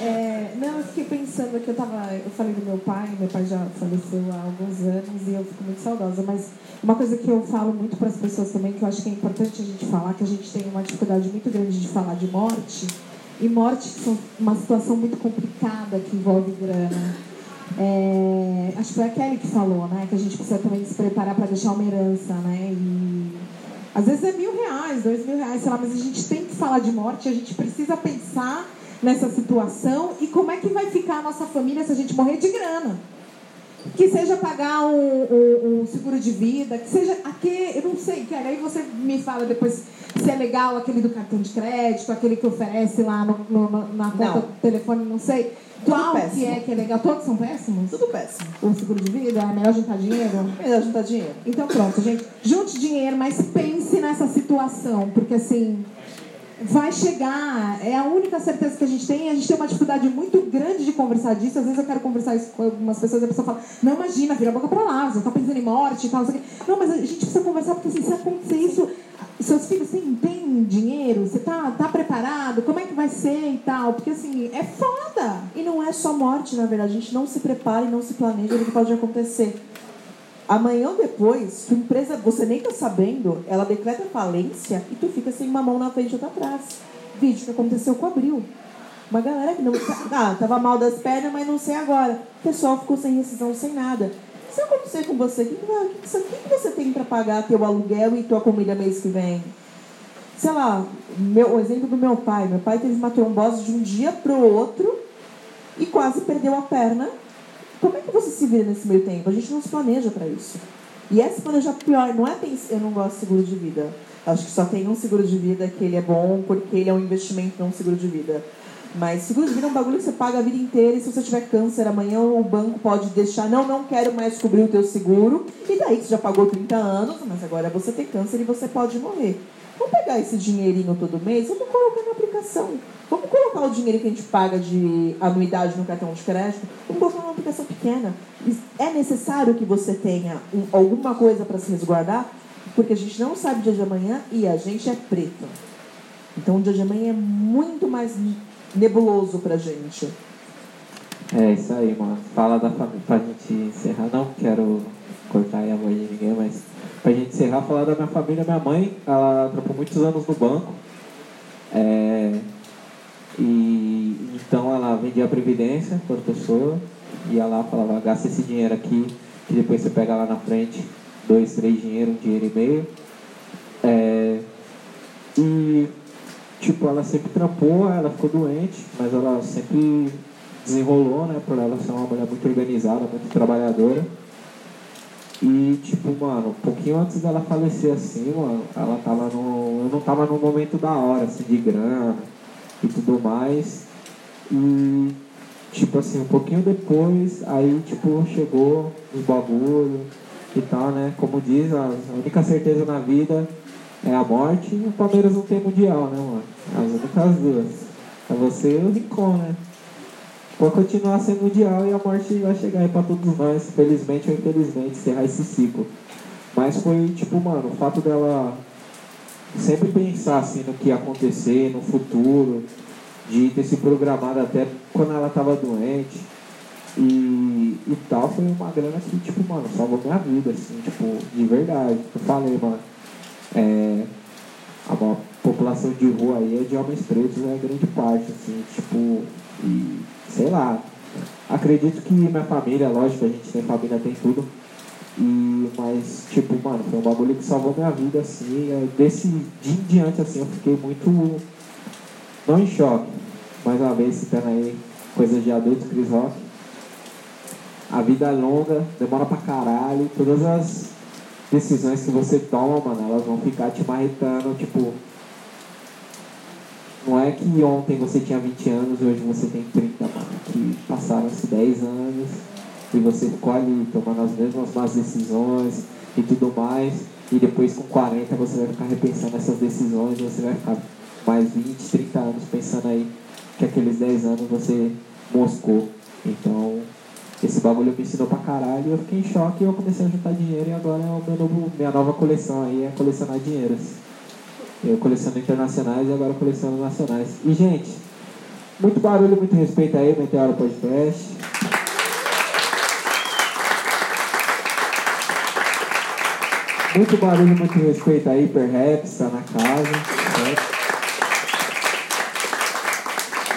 É, não, eu fiquei pensando que eu tava. Eu falei do meu pai, meu pai já faleceu há alguns anos e eu fico muito saudosa, mas uma coisa que eu falo muito para as pessoas também, que eu acho que é importante a gente falar, que a gente tem uma dificuldade muito grande de falar de morte, e morte são uma situação muito complicada que envolve grana. É, acho que foi a Kelly que falou, né? Que a gente precisa também se preparar para deixar uma herança, né? E às vezes é mil reais, dois mil reais, sei lá, mas a gente tem que falar de morte, a gente precisa pensar nessa situação e como é que vai ficar a nossa família se a gente morrer de grana. Que seja pagar um, um, um seguro de vida, que seja aquele, eu não sei, cara, aí você me fala depois se é legal aquele do cartão de crédito, aquele que oferece lá no, no- na conta Não. do telefone, não sei. Tudo Qual que péssimo. é que é legal? Todos são péssimos? Tudo péssimo. O seguro de vida, é melhor juntar dinheiro? Melhor juntar dinheiro. Então pronto, gente. Junte dinheiro, mas pense nessa situação, porque assim vai chegar. É a única certeza que a gente tem. A gente tem uma dificuldade muito grande de conversar disso. Às vezes eu quero conversar isso com algumas pessoas e a pessoa fala: Não, imagina, vira a boca pra lá. Você tá pensando em morte e tal. não sei o quê." Não, mas a gente precisa conversar porque assim, se acontecer isso, seus filhos têm, têm dinheiro? Você tá, tá preparado? Como é que vai ser e tal? Porque assim, é foda. E não é só morte, na verdade. A gente não se prepara e não se planeja do que pode acontecer. Amanhã ou depois, tua empresa, você nem tá sabendo, ela decreta falência e tu fica sem uma mão na frente e outra atrás. Vídeo que aconteceu com Abril. Uma galera que não. Ah, tava mal das pernas, mas não sei agora. O pessoal ficou sem rescisão, sem nada. Se acontecer com você- o que que você tem para pagar teu aluguel e tua comida mês que vem? Sei lá, meu, o exemplo do meu pai. Meu pai teve uma trombose de um dia pro outro e quase perdeu a perna Como é que você se vira nesse meio tempo? A gente não se planeja para isso. E é se planejar pior, não é eu não gosto de seguro de vida. Acho que só tem um seguro de vida que ele é bom porque ele é um investimento, não um seguro de vida. Mas seguro de vida é um bagulho que você paga a vida inteira e se você tiver câncer amanhã o banco pode deixar, não, não quero mais cobrir o teu seguro. E daí que você já pagou 30 anos, mas agora você tem câncer e você pode morrer. Vamos pegar esse dinheirinho todo mês, vamos colocar na aplicação. Vamos colocar o dinheiro que a gente paga de anuidade no cartão de crédito, vamos colocar numa aplicação pequena. É necessário que você tenha um, alguma coisa para se resguardar, porque a gente não sabe o dia de amanhã e a gente é preto. Então o dia de amanhã é muito mais nebuloso pra gente. É isso aí, mano. Fala da família pra gente encerrar. Não quero cortar a voz de ninguém, mas pra gente encerrar, falar da minha família. Minha mãe, ela trabalhou muitos anos no banco. É, e então ela vendia a previdência para pessoa, ia lá falava, gasta esse dinheiro aqui, que depois você pega lá na frente, dois, três dinheiro, um dinheiro e meio. É, e tipo, ela sempre trampou, ela ficou doente, mas ela sempre desenrolou, né, por ela ser uma mulher muito organizada, muito trabalhadora. E, tipo, mano, um pouquinho antes dela falecer assim, mano, ela tava no. Eu não tava num momento da hora, assim, de grana e tudo mais. E, tipo assim, um pouquinho depois, aí, tipo, chegou os bagulho e tal, né? Como diz, a única certeza na vida é a morte e o Palmeiras não tem mundial, né, mano? As únicas duas. É você e o Rincon, né? Pode continuar sendo mundial e a morte vai chegar aí pra todos nós, felizmente ou infelizmente, encerrar esse ciclo. Mas foi tipo, mano, o fato dela sempre pensar assim no que ia acontecer no futuro, de ter se programado até quando ela tava doente e, e tal, foi uma grana que, tipo, mano, salvou minha vida, assim, tipo, de verdade. Eu falei, mano, é, a população de rua aí é de homens pretos, é grande parte, assim, tipo, e sei lá. Acredito que minha família, lógico, a gente tem família, tem tudo. E, mas, tipo, mano, foi um bagulho que salvou minha vida, assim. Desse dia em diante, assim, eu fiquei muito. Não em choque, mais uma vez citando aí coisas de adulto, Chris Rock. A vida é longa, demora pra caralho. Todas as decisões que você toma, mano, elas vão ficar te marretando, tipo. Não é que ontem você tinha 20 anos e hoje você tem 30, mano. Que passaram-se 10 anos e você ficou ali tomando as mesmas más decisões e tudo mais. E depois com 40 você vai ficar repensando essas decisões, você vai ficar mais 20, 30 anos pensando aí que aqueles 10 anos você moscou. Então, esse bagulho me ensinou pra caralho eu fiquei em choque e eu comecei a juntar dinheiro e agora é o meu novo, minha nova coleção aí é colecionar dinheiros. Eu coleciono internacionais e agora coleciono nacionais. E gente, muito barulho, muito respeito aí, Meteoro Podcast. Muito barulho, muito respeito aí, Perhaps, tá na casa. Certo?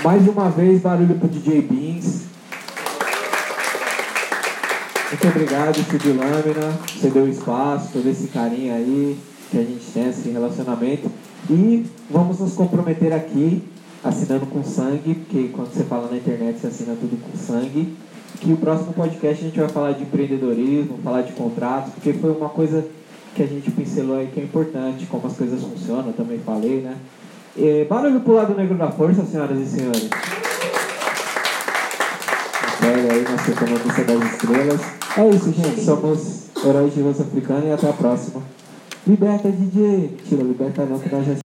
Mais uma vez, barulho pro DJ Beans. Muito obrigado, Estúdio Lâmina. Você deu espaço, todo esse carinho aí que a gente tem, esse relacionamento. E vamos nos comprometer aqui, assinando com sangue, porque quando você fala na internet, você assina tudo com sangue. Que o próximo podcast a gente vai falar de empreendedorismo, falar de contratos, porque foi uma coisa que a gente pincelou aí que é importante, como as coisas funcionam, também falei, né? E, barulho pro lado negro da força, senhoras e senhores. Pega aí, nossa economista das estrelas. É isso, gente. Somos heróis de voz africana e até a próxima. Liberta, DJ! Tira, liberta não, que nós já